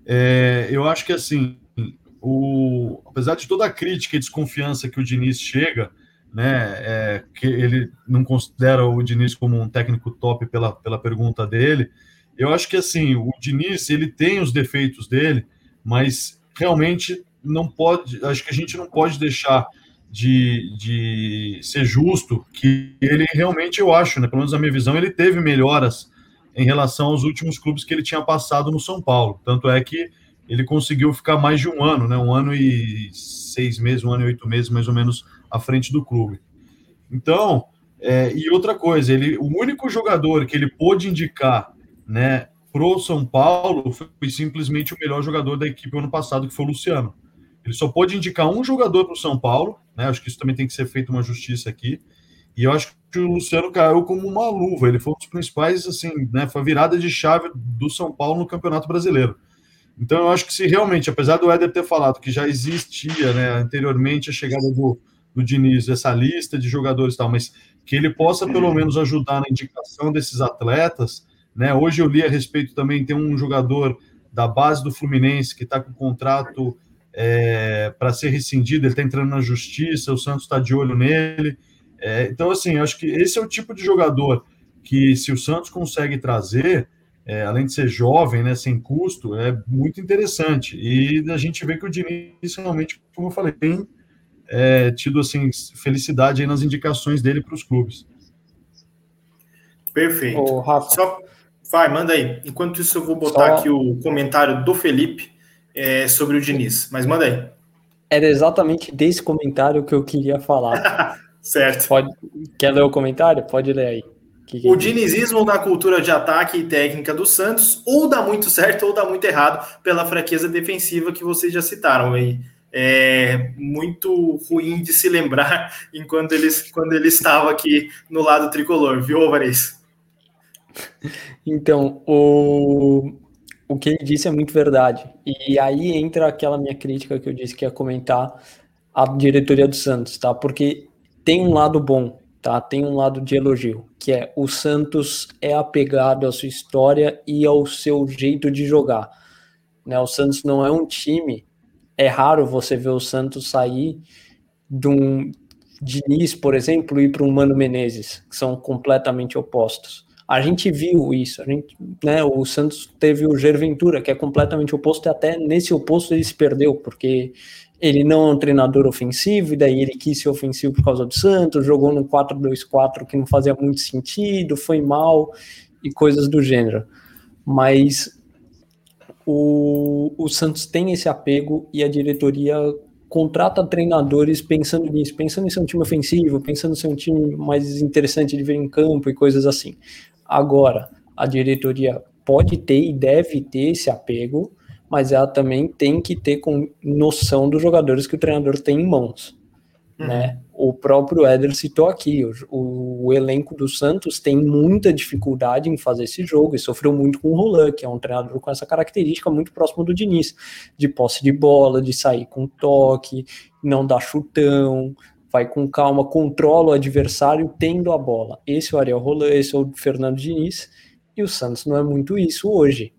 E: é, eu acho que assim, o, apesar de toda a crítica e desconfiança que o Diniz chega, né, é, que ele não considera o Diniz como um técnico top pela, pela pergunta dele, eu acho que assim, o Diniz, ele tem os defeitos dele, mas realmente não pode, acho que a gente não pode deixar de, de ser justo que ele realmente, eu acho, né, pelo menos na minha visão, ele teve melhoras em relação aos últimos clubes que ele tinha passado no São Paulo. Tanto é que ele conseguiu ficar mais de um ano, né, um ano e seis meses, um ano e oito meses, mais ou menos, à frente do clube. Então, é, e outra coisa, ele, o único jogador que ele pôde indicar, né, pro São Paulo foi simplesmente o melhor jogador da equipe ano passado, que foi o Luciano. Ele só pode indicar um jogador para o São Paulo, né? Acho que isso também tem que ser feito uma justiça aqui. E eu acho que o Luciano caiu como uma luva. Ele foi um dos principais, assim, né? Foi a virada de chave do São Paulo no Campeonato Brasileiro. Então eu acho que se realmente, apesar do Éder ter falado que já existia, né, anteriormente a chegada do, do Diniz, essa lista de jogadores e tal, mas que ele possa pelo menos ajudar na indicação desses atletas, né? Hoje eu li a respeito também, tem um jogador da base do Fluminense que está com contrato é, para ser rescindido, ele está entrando na justiça, o Santos está de olho nele. É, então, assim, acho que esse é o tipo de jogador que, se o Santos consegue trazer, é, além de ser jovem, né, sem custo, é muito interessante. E a gente vê que o Diniz realmente, como eu falei, tem é, tido assim, felicidade aí nas indicações dele para os clubes.
A: Perfeito. Ô, Rafa. Só... Vai, manda aí. Enquanto isso, eu vou botar Só... aqui o comentário do Felipe é, sobre o Diniz. Mas manda aí.
D: Era exatamente desse comentário que eu queria falar. [laughs]
A: certo.
D: Pode, quer ler o comentário? Pode ler aí.
A: Que que o dinizismo na cultura de ataque e técnica do Santos ou dá muito certo ou dá muito errado pela fraqueza defensiva que vocês já citaram aí. É muito ruim de se lembrar [laughs] enquanto ele, quando ele estava aqui no lado tricolor, viu, Alvarez? [laughs]
D: Então, o, o que ele disse é muito verdade. E aí entra aquela minha crítica que eu disse que ia comentar a diretoria do Santos, tá? Porque tem um lado bom, tá? Tem um lado de elogio, que é o Santos é apegado à sua história e ao seu jeito de jogar. Né? O Santos não é um time, é raro você ver o Santos sair de um Diniz, por exemplo, e para um Mano Menezes, que são completamente opostos. A gente viu isso, a gente, né, o Santos teve o Gerventura, que é completamente oposto, e até nesse oposto ele se perdeu, porque ele não é um treinador ofensivo, e daí ele quis ser ofensivo por causa do Santos, jogou no 4-2-4 que não fazia muito sentido, foi mal, e coisas do gênero. Mas o, o Santos tem esse apego e a diretoria contrata treinadores pensando nisso, pensando em ser um time ofensivo, pensando em ser um time mais interessante de ver em campo e coisas assim. Agora, a diretoria pode ter e deve ter esse apego, mas ela também tem que ter com noção dos jogadores que o treinador tem em mãos. Uhum. Né? O próprio Éder citou aqui, o, o, elenco do Santos tem muita dificuldade em fazer esse jogo e sofreu muito com o Roland, que é um treinador com essa característica muito próximo do Diniz, de posse de bola, de sair com toque, não dar chutão, vai com calma, controla o adversário tendo a bola. Esse é o Ariel Roland, esse é o Fernando Diniz, e o Santos não é muito isso hoje.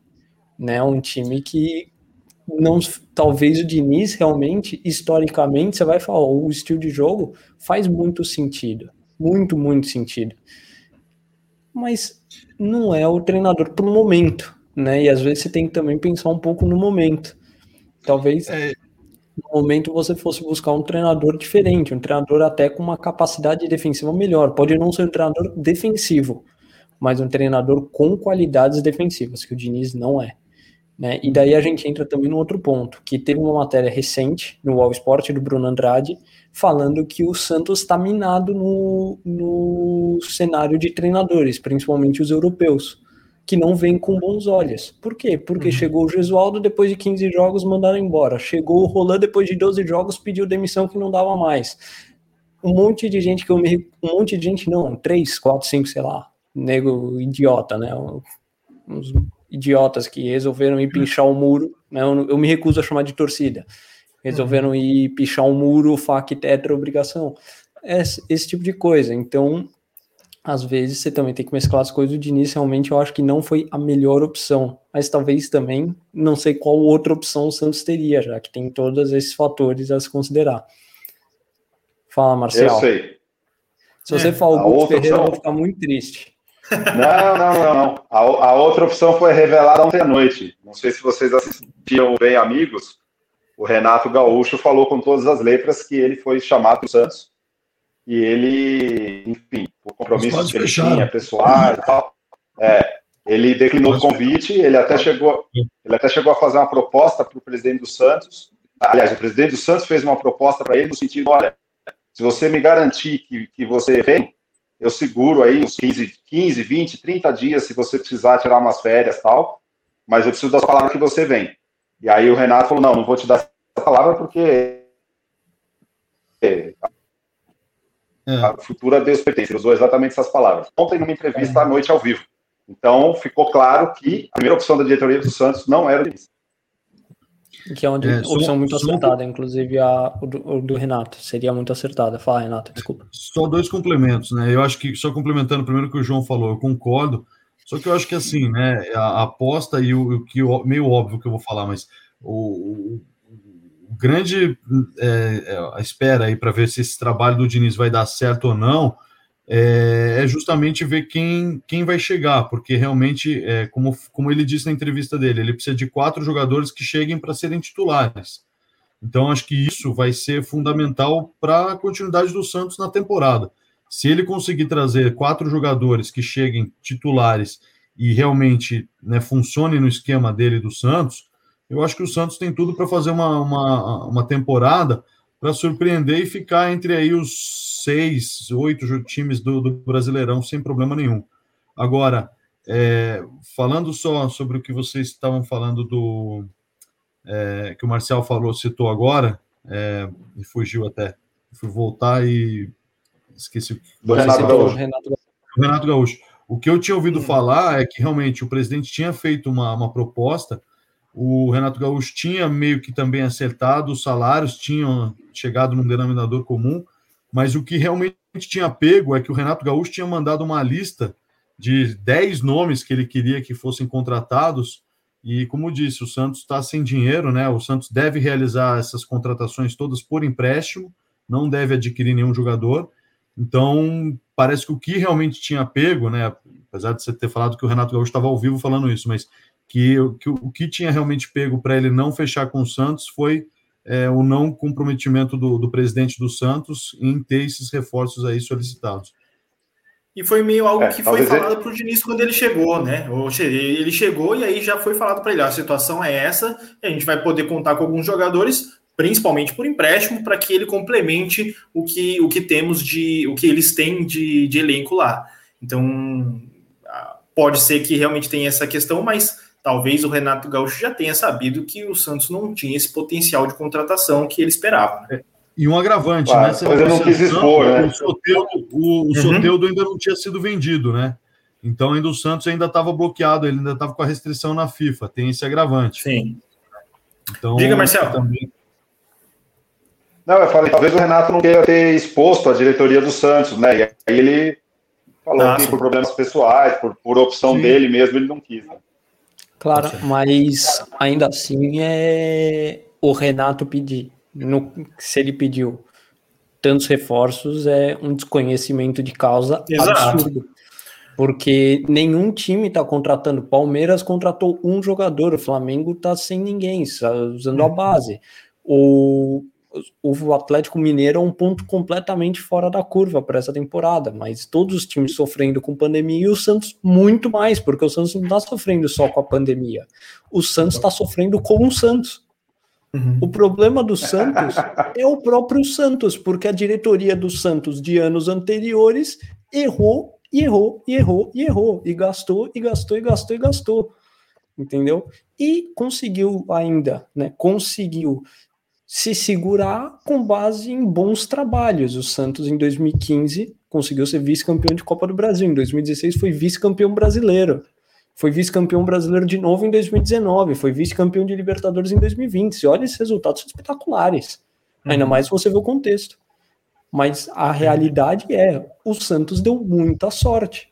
D: Né? Um time que não talvez o Diniz realmente, historicamente, você vai falar, o estilo de jogo faz muito sentido. Muito, muito sentido. Mas não é o treinador para o momento, né? E às vezes você tem que também pensar um pouco no momento. Talvez é, momento você fosse buscar um treinador diferente, um treinador até com uma capacidade defensiva melhor. Pode não ser um treinador defensivo, mas um treinador com qualidades defensivas, que o Diniz não é. Né? E daí a gente entra também no outro ponto, que teve uma matéria recente no Wall Sport do Bruno Andrade, falando que o Santos está minado no, no cenário de treinadores, principalmente os europeus que não vem com bons olhos. Por quê? Porque uhum. chegou o Gesualdo, depois de 15 jogos, mandaram embora. Chegou o Roland, depois de 12 jogos, pediu demissão que não dava mais. Um monte de gente que eu me. Um monte de gente, não, 3, 4, 5, sei lá. Nego idiota, né? Uns idiotas que resolveram ir pinchar o muro. Né? Eu, eu me recuso a chamar de torcida. Resolveram uhum. ir pichar um muro, fac tetra obrigação. Esse, esse tipo de coisa. Então, às vezes você também tem que mesclar as coisas. O Diniz realmente eu acho que não foi a melhor opção, mas talvez também não sei qual outra opção o Santos teria, já que tem todos esses fatores a se considerar. Fala, Marcelo.
C: Eu sei.
D: Se você é, falar o Guto Ferreira, opção... eu vou ficar muito triste.
C: Não, não, não, não. A, a, outra opção foi revelada ontem à noite. Não sei se vocês assistiam bem, amigos. O Renato Gaúcho falou com todas as letras que ele foi chamado para o Santos e ele, enfim, por compromissos que ele tinha, pessoais e tal, é, ele declinou o convite, ele até chegou, ele até chegou a fazer uma proposta para o presidente do Santos. Aliás, o presidente do Santos fez uma proposta para ele no sentido, olha, se você me garantir que, que você vem, eu seguro aí uns 15, 15, 20, 30 dias, se você precisar tirar umas férias tal, mas eu preciso das palavras que você vem. E aí o Renato falou, não, não vou te dar essa palavra porque é. A futura Deus pertence. Ele usou exatamente essas palavras. Ontem, numa entrevista à noite ao vivo. Então, ficou claro que a primeira opção da diretoria do Santos não era o Diniz.
D: Que é uma é, opção muito acertada, inclusive a, o do, o, do, Renato. Seria muito acertada. Fala, Renato, desculpa.
E: Só dois complementos, né? Eu acho que, só complementando primeiro o que o João falou, eu concordo. Só que eu acho que assim, né? A, a aposta e o, o que meio óbvio que eu vou falar, mas o, grande é, é, espera aí para ver se esse trabalho do Diniz vai dar certo ou não é, é, justamente ver quem, quem vai chegar, porque realmente, é, como, como ele disse na entrevista dele, ele precisa de quatro jogadores que cheguem para serem titulares. Então, acho que isso vai ser fundamental para a continuidade do Santos na temporada. Se ele conseguir trazer quatro jogadores que cheguem titulares e realmente né, funcione no esquema dele do Santos, eu acho que o Santos tem tudo para fazer uma, uma, uma temporada para surpreender e ficar entre aí os seis, oito times do, do Brasileirão sem problema nenhum. Agora, é, falando só sobre o que vocês estavam falando do é, que o Marcel falou, citou agora, é, e fugiu até. Fui voltar e esqueci o.
C: Do Renato Gaúcho.
E: Renato Gaúcho. O que eu tinha ouvido hum. falar é que realmente o presidente tinha feito uma, uma proposta, o Renato Gaúcho tinha meio que também acertado, os salários tinham chegado num denominador comum, mas o que realmente tinha pego é que o Renato Gaúcho tinha mandado uma lista de 10 nomes que ele queria que fossem contratados e como disse, o Santos está sem dinheiro, né? O Santos deve realizar essas contratações todas por empréstimo, não deve adquirir nenhum jogador. Então, parece que o que realmente tinha pego, né? Apesar de você ter falado que o Renato Gaúcho estava ao vivo falando isso, mas que, que o que tinha realmente pego para ele não fechar com o Santos foi é, o não comprometimento do, do presidente do Santos em ter esses reforços aí solicitados.
A: E foi meio algo é, que foi falado para o Diniz quando ele chegou, né? Ele chegou e aí já foi falado para ele: a situação é essa, a gente vai poder contar com alguns jogadores, principalmente por empréstimo, para que ele complemente o que, o que temos de. o que eles têm de, de elenco lá. Então, pode ser que realmente tenha essa questão, mas talvez o Renato Gaúcho já tenha sabido que o Santos não tinha esse potencial de contratação que ele esperava.
E: Né? E um agravante,
C: claro, né? Mas eu não quis expor, né?
E: O Soteudo, o, o uhum. Ainda não tinha sido vendido, né? Então ainda o Santos ainda estava bloqueado, ele ainda estava com a restrição na FIFA, tem esse agravante.
A: Sim. Então, Diga, Marcelo. Também...
C: Não, eu falei, talvez o Renato não queira ter exposto a diretoria do Santos, né? E aí ele falou Nossa. que por problemas pessoais, por, por opção Sim. dele mesmo, ele não quis. Né?
D: Claro, mas ainda assim é o Renato pedir no, se ele pediu tantos reforços, é um desconhecimento de causa Exato. absurdo. Porque nenhum time está contratando. Palmeiras contratou um jogador, o Flamengo está sem ninguém, está usando a uhum. base. O, o Atlético Mineiro é um ponto completamente fora da curva para essa temporada, mas todos os times sofrendo com pandemia e o Santos muito mais, porque o Santos não está sofrendo só com a pandemia. O Santos está sofrendo com o Santos. Uhum. O problema do Santos é o próprio Santos, porque a diretoria do Santos de anos anteriores errou e errou e errou e errou e gastou e gastou e gastou e gastou, entendeu? E conseguiu ainda, né? Conseguiu se segurar com base em bons trabalhos. O Santos em 2015 conseguiu ser vice-campeão de Copa do Brasil, em 2016 foi vice-campeão brasileiro. Foi vice-campeão brasileiro de novo em 2019, foi vice-campeão de Libertadores em 2020. Se olha, esses resultados são espetaculares. Uhum. Ainda mais se você vê o contexto. Mas a realidade é, o Santos deu muita sorte.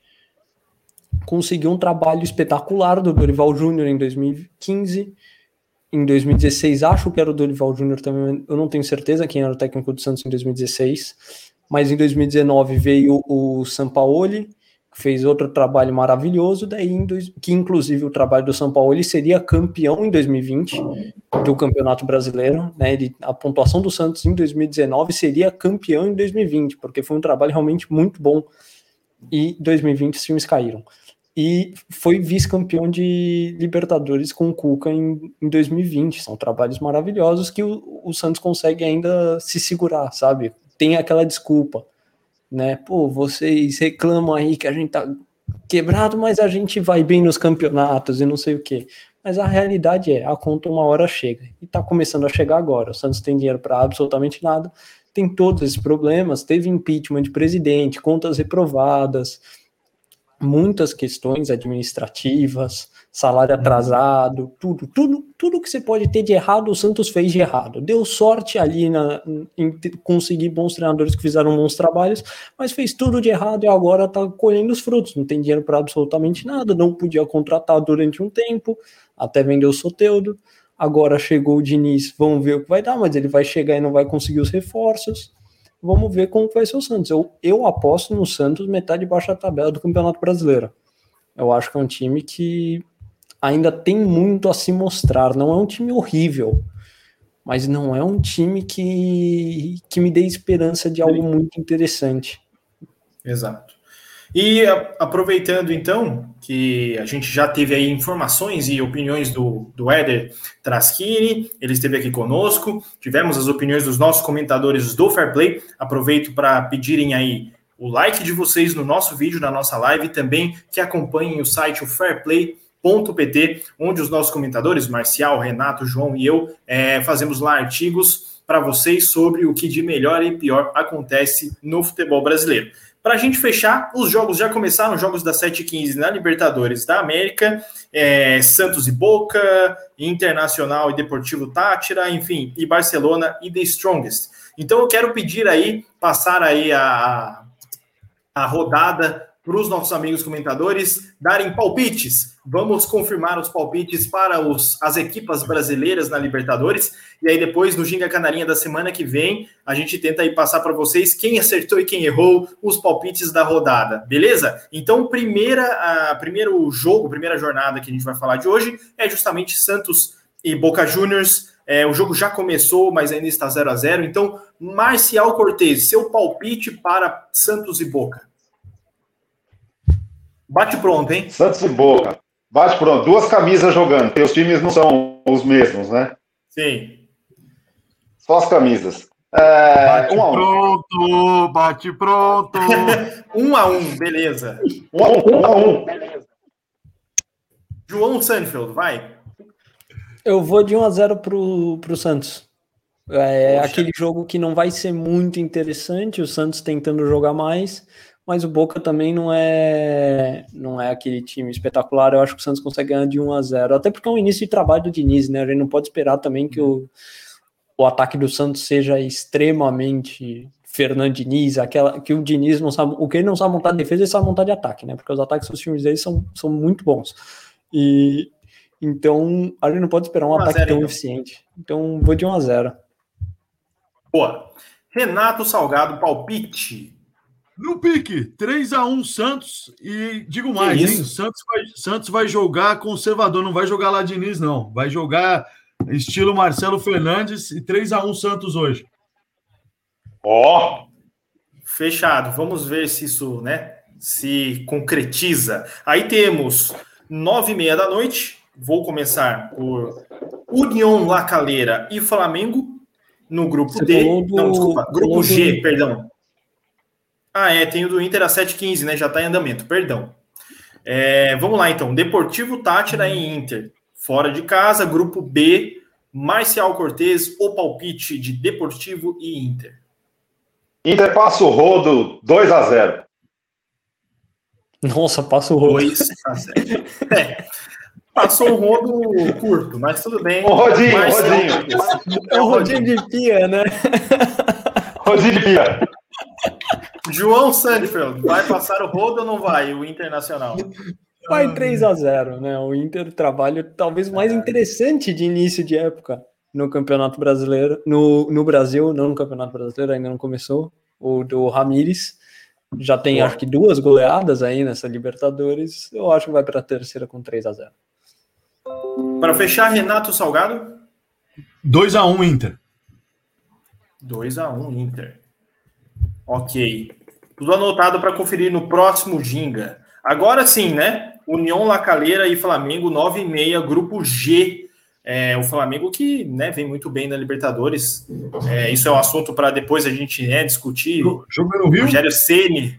D: Conseguiu um trabalho espetacular do Dorival Júnior em 2015. Em 2016, acho que era o Dorival Júnior também, eu não tenho certeza quem era o técnico do Santos em 2016. Mas em 2019 veio o Sampaoli, fez outro trabalho maravilhoso, daí dois, que inclusive o trabalho do ele seria campeão em 2020 do Campeonato Brasileiro, né? Ele, a pontuação do Santos em 2019 seria campeão em 2020, porque foi um trabalho realmente muito bom. E 2020 os times caíram. E foi vice-campeão de Libertadores com o Cuca em, em 2020. São trabalhos maravilhosos que o, o Santos consegue ainda se segurar, sabe? Tem aquela desculpa né? Pô, vocês reclamam aí que a gente tá quebrado, mas a gente vai bem nos campeonatos e não sei o quê. Mas a realidade é, a conta uma hora chega. E tá começando a chegar agora. O Santos tem dinheiro para absolutamente nada, tem todos esses problemas, teve impeachment de presidente, contas reprovadas, muitas questões administrativas, salário uhum. atrasado, tudo, tudo, tudo que você pode ter de errado, o Santos fez de errado. Deu sorte ali na, em conseguir bons treinadores que fizeram bons trabalhos, mas fez tudo de errado e agora está colhendo os frutos. Não tem dinheiro para absolutamente nada, não podia contratar durante um tempo, até vender o Soteudo. Agora chegou o Diniz, vamos ver o que vai dar, mas ele vai chegar e não vai conseguir os reforços. Vamos ver como vai ser o Santos. Eu, eu aposto no Santos metade baixa tabela do Campeonato Brasileiro. Eu acho que é um time que ainda tem muito a se mostrar. Não é um time horrível, mas não é um time que, que me dê esperança de algo muito interessante.
A: Exato. E aproveitando então que a gente já teve aí informações e opiniões do, do Éder Traschini, ele esteve aqui conosco, tivemos as opiniões dos nossos comentadores do Fair Play, aproveito para pedirem aí o like de vocês no nosso vídeo, na nossa live, também que acompanhem o site o fairplay.pt, onde os nossos comentadores, Marcial, Renato, João e eu, é, fazemos lá artigos para vocês sobre o que de melhor e pior acontece no futebol brasileiro. Para a gente fechar, os jogos já começaram, os jogos da 7h15 na Libertadores da América, é, Santos e Boca, Internacional e Deportivo Tátira, enfim, e Barcelona e The Strongest. Então eu quero pedir aí, passar aí a, a rodada para os nossos amigos comentadores darem palpites. Vamos confirmar os palpites para os, as equipas brasileiras na Libertadores. E aí, depois, no Ginga Canarinha da semana que vem, a gente tenta aí passar para vocês quem acertou e quem errou os palpites da rodada, beleza? Então, primeira, a, primeiro jogo, primeira jornada que a gente vai falar de hoje é justamente Santos e Boca Juniors. É, o jogo já começou, mas ainda está 0 a 0 Então, Marcial Cortez, seu palpite para Santos e Boca. Bate pronto, hein?
C: Santos e Boca. Bate pronto. Duas camisas jogando, porque os times não são os mesmos, né?
A: Sim.
C: Só as camisas.
E: É, bate um pronto, bate pronto. [laughs]
A: um a um, beleza.
C: Um a um, um a um. Beleza.
A: João Sanfeld, vai.
D: Eu vou de 1 a 0 pro, pro Santos. É Poxa. aquele jogo que não vai ser muito interessante, o Santos tentando jogar mais, mas o Boca também não é não é aquele time espetacular. Eu acho que o Santos consegue ganhar de 1 a 0, até porque é um início de trabalho do Diniz, né? A gente não pode esperar também que o, o ataque do Santos seja extremamente Fernando Diniz, aquela que o Diniz não sabe, o que ele não sabe montar de defesa, ele sabe montar de ataque, né? Porque os ataques dos times dele são, são muito bons. E então a gente não pode esperar um ataque tão então. eficiente. Então vou de 1 a 0.
A: Boa. Renato Salgado, palpite.
E: No pique, 3 a 1 Santos e digo mais, hein? Santos vai, Santos vai jogar conservador, não vai jogar lá Diniz, não. Vai jogar estilo Marcelo Fernandes e 3 a 1 Santos hoje.
A: Ó, oh. fechado. Vamos ver se isso, né, se concretiza. Aí temos nove e meia da noite. Vou começar por União La Calera e Flamengo no grupo Você D. Do... Não, desculpa, grupo G, do... perdão. Ah, é, tem o do Inter a 7h15, né? Já está em andamento, perdão. É, vamos lá, então. Deportivo Tátira e Inter. Fora de casa, grupo B, Marcial Cortez, o palpite de Deportivo e Inter.
C: Inter passa o rodo 2 a 0
D: Nossa, passa o rodo.
A: 2 a 0 É. Passou o rodo curto, mas tudo bem.
C: O rodinho, Marcial, rodinho.
D: É o rodinho de pia, né?
C: Rodinho de pia.
A: João Sandfeld, vai passar o rodo ou não vai, o Internacional?
D: Vai 3 a 0 né? O Inter trabalho talvez mais interessante de início de época no Campeonato Brasileiro, no, no Brasil, não no Campeonato Brasileiro, ainda não começou, o do Ramires. Já tem, acho que, duas goleadas aí nessa Libertadores. Eu acho que vai para a terceira com 3 a 0
A: Para fechar, Renato Salgado?
E: 2 a 1 Inter.
A: 2 a 1 Inter. Ok. Tudo anotado para conferir no próximo Ginga. Agora sim, né? União Lacaleira e Flamengo, 9 e meia, grupo G. É, o Flamengo que né, vem muito bem na Libertadores. É, isso é um assunto para depois a gente né, discutir.
E: Jogo no Rio?
A: Rogério Ceni.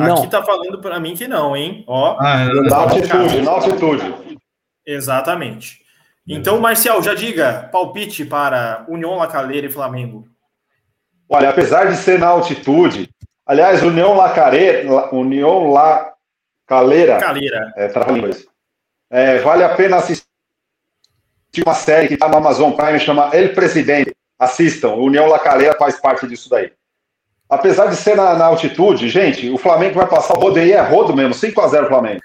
A: Aqui tá falando para mim que não, hein? Ó,
C: ah, é, na altitude, na altitude.
A: Exatamente. Então, Marcial, já diga, palpite para União Lacaleira e Flamengo.
C: Olha, apesar de ser na altitude, aliás, União Lacareira, União La Caleira,
A: Caleira.
C: É, é, vale a pena assistir uma série que está no Amazon Prime, chama El Presidente. Assistam, União La Calera faz parte disso daí. Apesar de ser na, na altitude, gente, o Flamengo vai passar o rodo aí, é rodo mesmo, 5x0 Flamengo.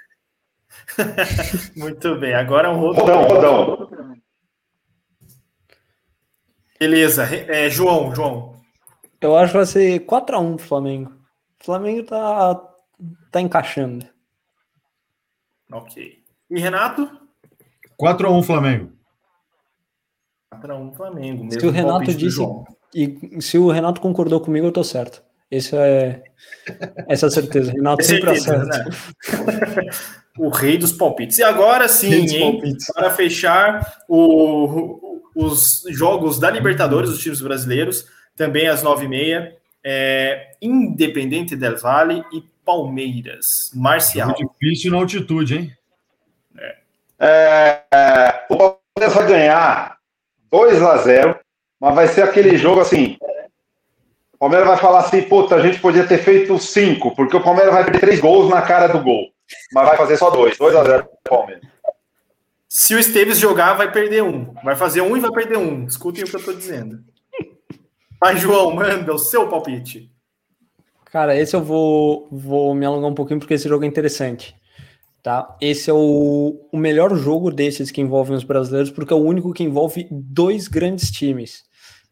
C: [laughs]
A: Muito bem, agora é um rodo.
C: Rodão, rodão.
A: Beleza, é, João, João.
D: Eu acho que vai ser 4x1 pro Flamengo. O Flamengo tá, tá encaixando.
A: Ok. E Renato?
E: 4x1 Flamengo.
A: 4x1 Flamengo.
D: se o Renato disse. E se o Renato concordou comigo, eu tô certo. Isso é essa é certeza. Renato [laughs] sempre
A: certeza,
D: acerta.
A: Né? o rei dos palpites. E agora sim, hein, para fechar o, os jogos da Libertadores, os times brasileiros, também às nove e meia, é, Independente del Vale e Palmeiras. Marcial.
E: É difícil na altitude, hein?
C: É. É, é o Palmeiras vai ganhar 2 a 0 mas vai ser aquele jogo assim. O Palmeiras vai falar assim, puta, a gente podia ter feito cinco, porque o Palmeiras vai perder três gols na cara do gol. Mas vai fazer só dois. 2 a 0 Palmeiras.
A: Se o Esteves jogar, vai perder um. Vai fazer um e vai perder um. Escutem o que eu tô dizendo. Mas, João, manda o seu palpite.
D: Cara, esse eu vou, vou me alongar um pouquinho porque esse jogo é interessante. Tá? Esse é o, o melhor jogo desses que envolvem os brasileiros, porque é o único que envolve dois grandes times.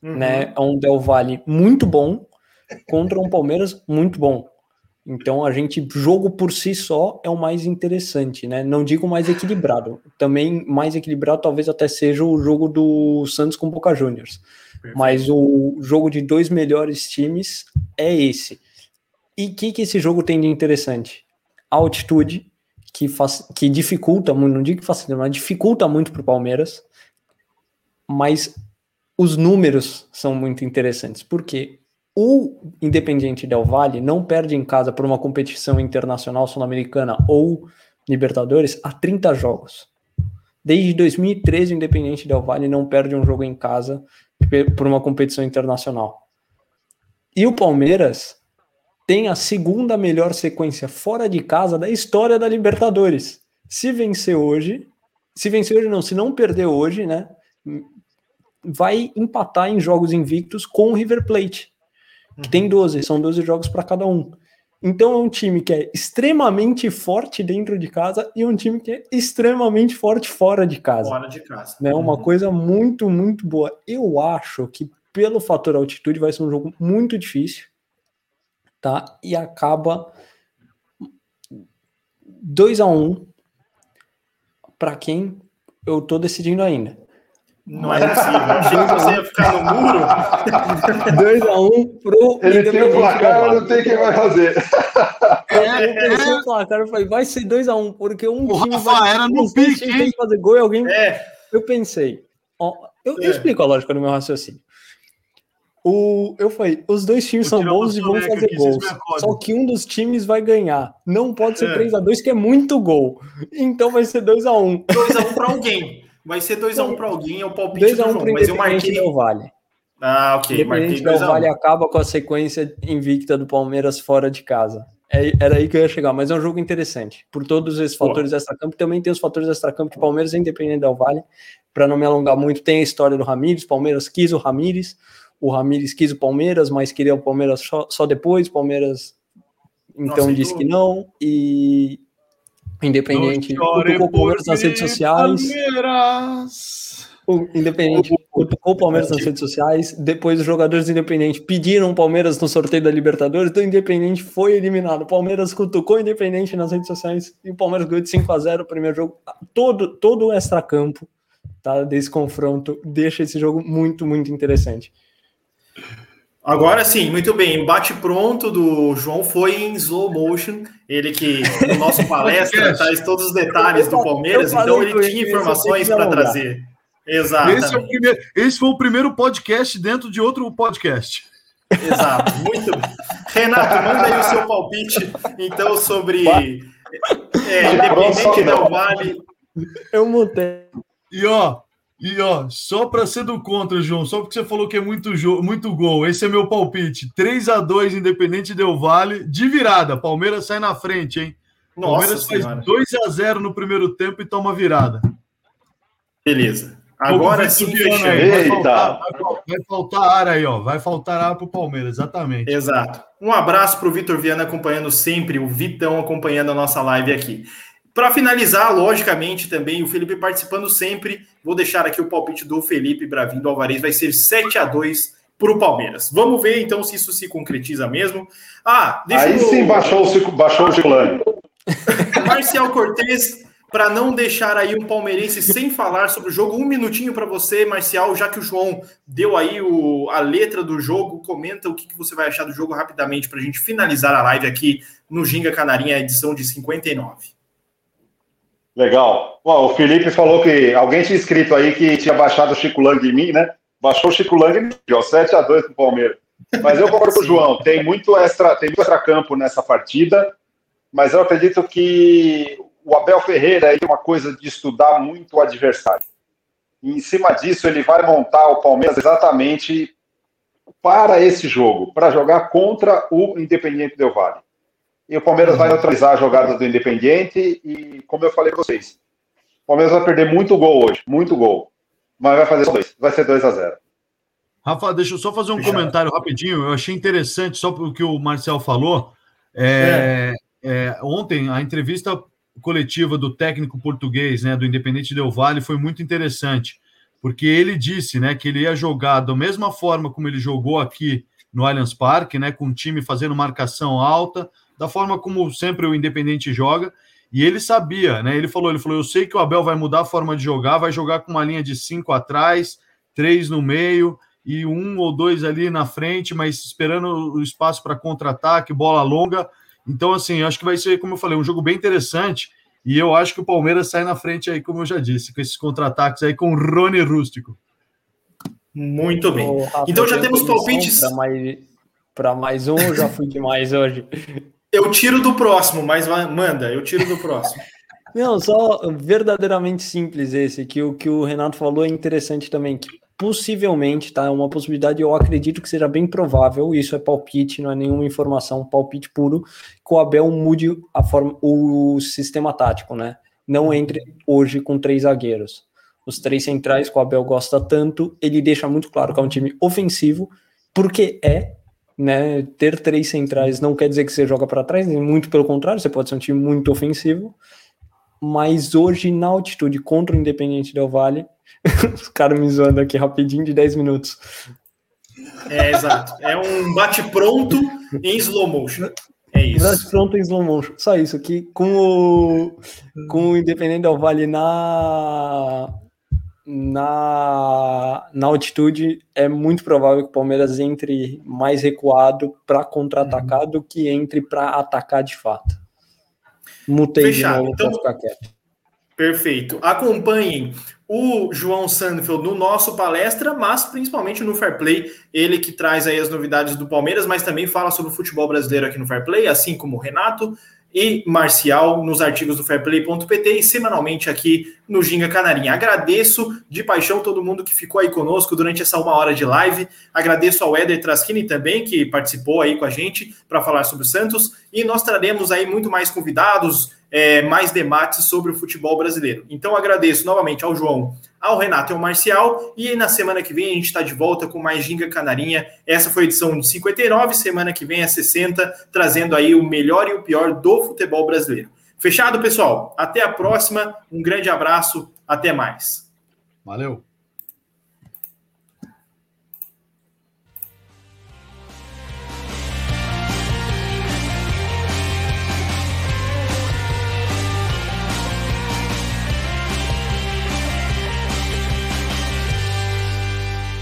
D: Uhum. Né? É um Del Valle muito bom contra um Palmeiras muito bom. Então a gente, jogo por si só é o mais interessante, né? Não digo mais equilibrado. Também mais equilibrado talvez até seja o jogo do Santos com Boca Juniors. Mas o jogo de dois melhores times é esse. E o que, que esse jogo tem de interessante? A altitude, que, faz, que dificulta muito, não digo que facilita, mas dificulta muito para o Palmeiras. Mas os números são muito interessantes. Por quê? o Independiente Del Valle não perde em casa por uma competição internacional sul-americana ou Libertadores há 30 jogos. Desde 2013, o Independiente Del Valle não perde um jogo em casa por uma competição internacional. E o Palmeiras tem a segunda melhor sequência fora de casa da história da Libertadores. Se vencer hoje, se vencer hoje não, se não perder hoje, né, vai empatar em jogos invictos com o River Plate que tem 12, são 12 jogos para cada um. Então é um time que é extremamente forte dentro de casa e um time que é extremamente forte fora de casa.
A: Fora de casa.
D: Né? Uma uhum. coisa muito, muito boa. Eu acho que pelo fator altitude vai ser um jogo muito difícil, tá? E acaba 2 a 1 um, para quem eu tô decidindo ainda.
A: Não é possível. Achei que você ia ficar no muro. [laughs]
D: 2x1 um pro.
C: Ele tem o placar, mas não tem quem vai fazer.
D: É, eu pensei o placar, eu falei, vai ser 2x1, um, porque um
E: o time Rafa vai. Era no pique, hein?
D: fazer gol e alguém. É. Eu pensei. Ó, eu, é. eu explico a lógica do meu raciocínio. O, eu falei, os dois times são bons e vão fazer gols. Só que um dos times vai ganhar. Não pode ser é. 3x2, que é muito gol. Então vai ser 2x1.
A: 2x1 para alguém. Vai ser 2x1 um para alguém, é o palpite 2
D: a 1 do João, mas eu marquei... Del Vale.
A: Ah, ok,
D: marquei 2 Vale acaba com a sequência invicta do Palmeiras fora de casa. É, era aí que eu ia chegar, mas é um jogo interessante. Por todos esses fatores extra-campo, também tem os fatores extra-campo de Palmeiras, independente Del Vale. Para não me alongar muito, tem a história do Ramires. Palmeiras quis o Ramires, o Ramires quis o Palmeiras, mas queria o Palmeiras só, só depois. Palmeiras então Nossa, disse que não. E Independente cutucou o Palmeiras nas redes sociais. Palmeiras. O Independente cutucou o Palmeiras nas redes sociais. Depois os jogadores independentes pediram o Palmeiras no sorteio da Libertadores. Então o Independente foi eliminado. O Palmeiras cutucou o Independente nas redes sociais. E o Palmeiras ganhou de 5 a 0 o primeiro jogo. Todo, todo o extra-campo tá, desse confronto deixa esse jogo muito, muito interessante.
A: Agora sim, muito bem. O bate-pronto do João foi em slow motion. Ele que no nosso [laughs] palestra traz todos os detalhes do Palmeiras, então ele tinha informações para trazer. Exato.
E: Esse, é primeiro, esse, foi o primeiro podcast dentro de outro podcast.
A: Exato, muito bem. Renato, manda aí o seu palpite, então, sobre é, Independente Del Vale.
D: Eu mudei.
E: E ó, e ó, só para ser do contra, João, só porque você falou que é muito, muito gol, esse é meu palpite. 3 a 2 Independente Del Vale, de virada. Palmeiras sai na frente, hein? Nossa Palmeiras senhora. faz 2 a 0 no primeiro tempo e toma virada.
A: Beleza. Agora sim,
E: fechando. Vai faltar, vai faltar ar aí, ó. Vai faltar ar para o Palmeiras, exatamente.
A: Exato. Um abraço para o Vitor Viana acompanhando sempre, o Vitão acompanhando a nossa live aqui. Para finalizar, logicamente, também o Felipe participando sempre. Vou deixar aqui o palpite do Felipe Bravinho do Alvarez. Vai ser 7 a 2 para o Palmeiras. Vamos ver então se isso se concretiza mesmo. Ah,
C: Aí eu... sim baixou o, baixou o. [laughs]
A: Marcial Cortez para não deixar aí um palmeirense sem falar sobre o jogo, um minutinho para você, Marcial, já que o João deu aí o, a letra do jogo, comenta o que, que você vai achar do jogo rapidamente para a gente finalizar a live aqui no Ginga Canarinha, edição de 59.
C: Legal. Bom, o Felipe falou que alguém tinha escrito aí que tinha baixado o Chico Lang em mim, né? Baixou o Chico Lang em mim, ó, 7x2 pro Palmeiras. Mas eu concordo com o João, tem muito extra, tem muito extra campo nessa partida, mas eu acredito que o Abel Ferreira é uma coisa de estudar muito o adversário. E em cima disso, ele vai montar o Palmeiras exatamente para esse jogo, para jogar contra o Independiente Del Vale. E o Palmeiras vai neutralizar as jogadas do Independiente e, como eu falei para vocês, o Palmeiras vai perder muito gol hoje, muito gol. Mas vai fazer dois, vai ser 2 a 0
E: Rafa, deixa eu só fazer um comentário rapidinho. Eu achei interessante, só o que o Marcel falou. É, é. É, ontem, a entrevista coletiva do técnico português, né, do Independente Del Vale, foi muito interessante, porque ele disse, né, que ele ia jogar da mesma forma como ele jogou aqui no Allianz Parque, né, com o time fazendo marcação alta, da forma como sempre o Independente joga, e ele sabia, né? Ele falou, ele falou, eu sei que o Abel vai mudar a forma de jogar, vai jogar com uma linha de cinco atrás, três no meio e um ou dois ali na frente, mas esperando o espaço para contra-ataque, bola longa. Então, assim, acho que vai ser, como eu falei, um jogo bem interessante. E eu acho que o Palmeiras sai na frente aí, como eu já disse, com esses contra-ataques aí com o Rony Rústico.
A: Muito bem. então já temos palpites.
D: Para mais, mais um, já fui demais hoje.
A: Eu tiro do próximo, mas manda, eu tiro do próximo. [laughs]
D: Não, só verdadeiramente simples esse, que o que o Renato falou é interessante também, que possivelmente, tá? É uma possibilidade, eu acredito que seja bem provável, isso é palpite, não é nenhuma informação, palpite puro, que o Abel mude a forma, o sistema tático, né? Não entre hoje com três zagueiros. Os três centrais que o Abel gosta tanto, ele deixa muito claro que é um time ofensivo, porque é, né? Ter três centrais não quer dizer que você joga para trás, muito pelo contrário, você pode ser um time muito ofensivo. Mas hoje, na altitude contra o Independente Del Vale, [laughs] os caras me zoando aqui rapidinho de 10 minutos.
A: É, exato. É um bate-pronto em slow motion. É isso.
D: Bate-pronto em slow motion. Só isso aqui. Com o, com o Independente Del Vale na na, na altitude, é muito provável que o Palmeiras entre mais recuado para contra-atacar uhum. do que entre para atacar de fato.
A: Mutei Fechado. de novo então, ficar quieto. Perfeito. Acompanhem o João Sandfeld no nosso palestra, mas principalmente no Fair Play, ele que traz aí as novidades do Palmeiras, mas também fala sobre o futebol brasileiro aqui no Fair Play, assim como o Renato e Marcial nos artigos do fairplay.pt e semanalmente aqui no Ginga Canarinha. Agradeço de paixão todo mundo que ficou aí conosco durante essa uma hora de live. Agradeço ao Éder Traschini também, que participou aí com a gente para falar sobre o Santos. E nós traremos aí muito mais convidados, é, mais debates sobre o futebol brasileiro. Então agradeço novamente ao João, ao Renato e ao Marcial. E na semana que vem a gente está de volta com mais Ginga Canarinha. Essa foi a edição de 59, semana que vem é 60, trazendo aí o melhor e o pior do futebol brasileiro. Fechado, pessoal? Até a próxima. Um grande abraço. Até mais.
E: Valeu.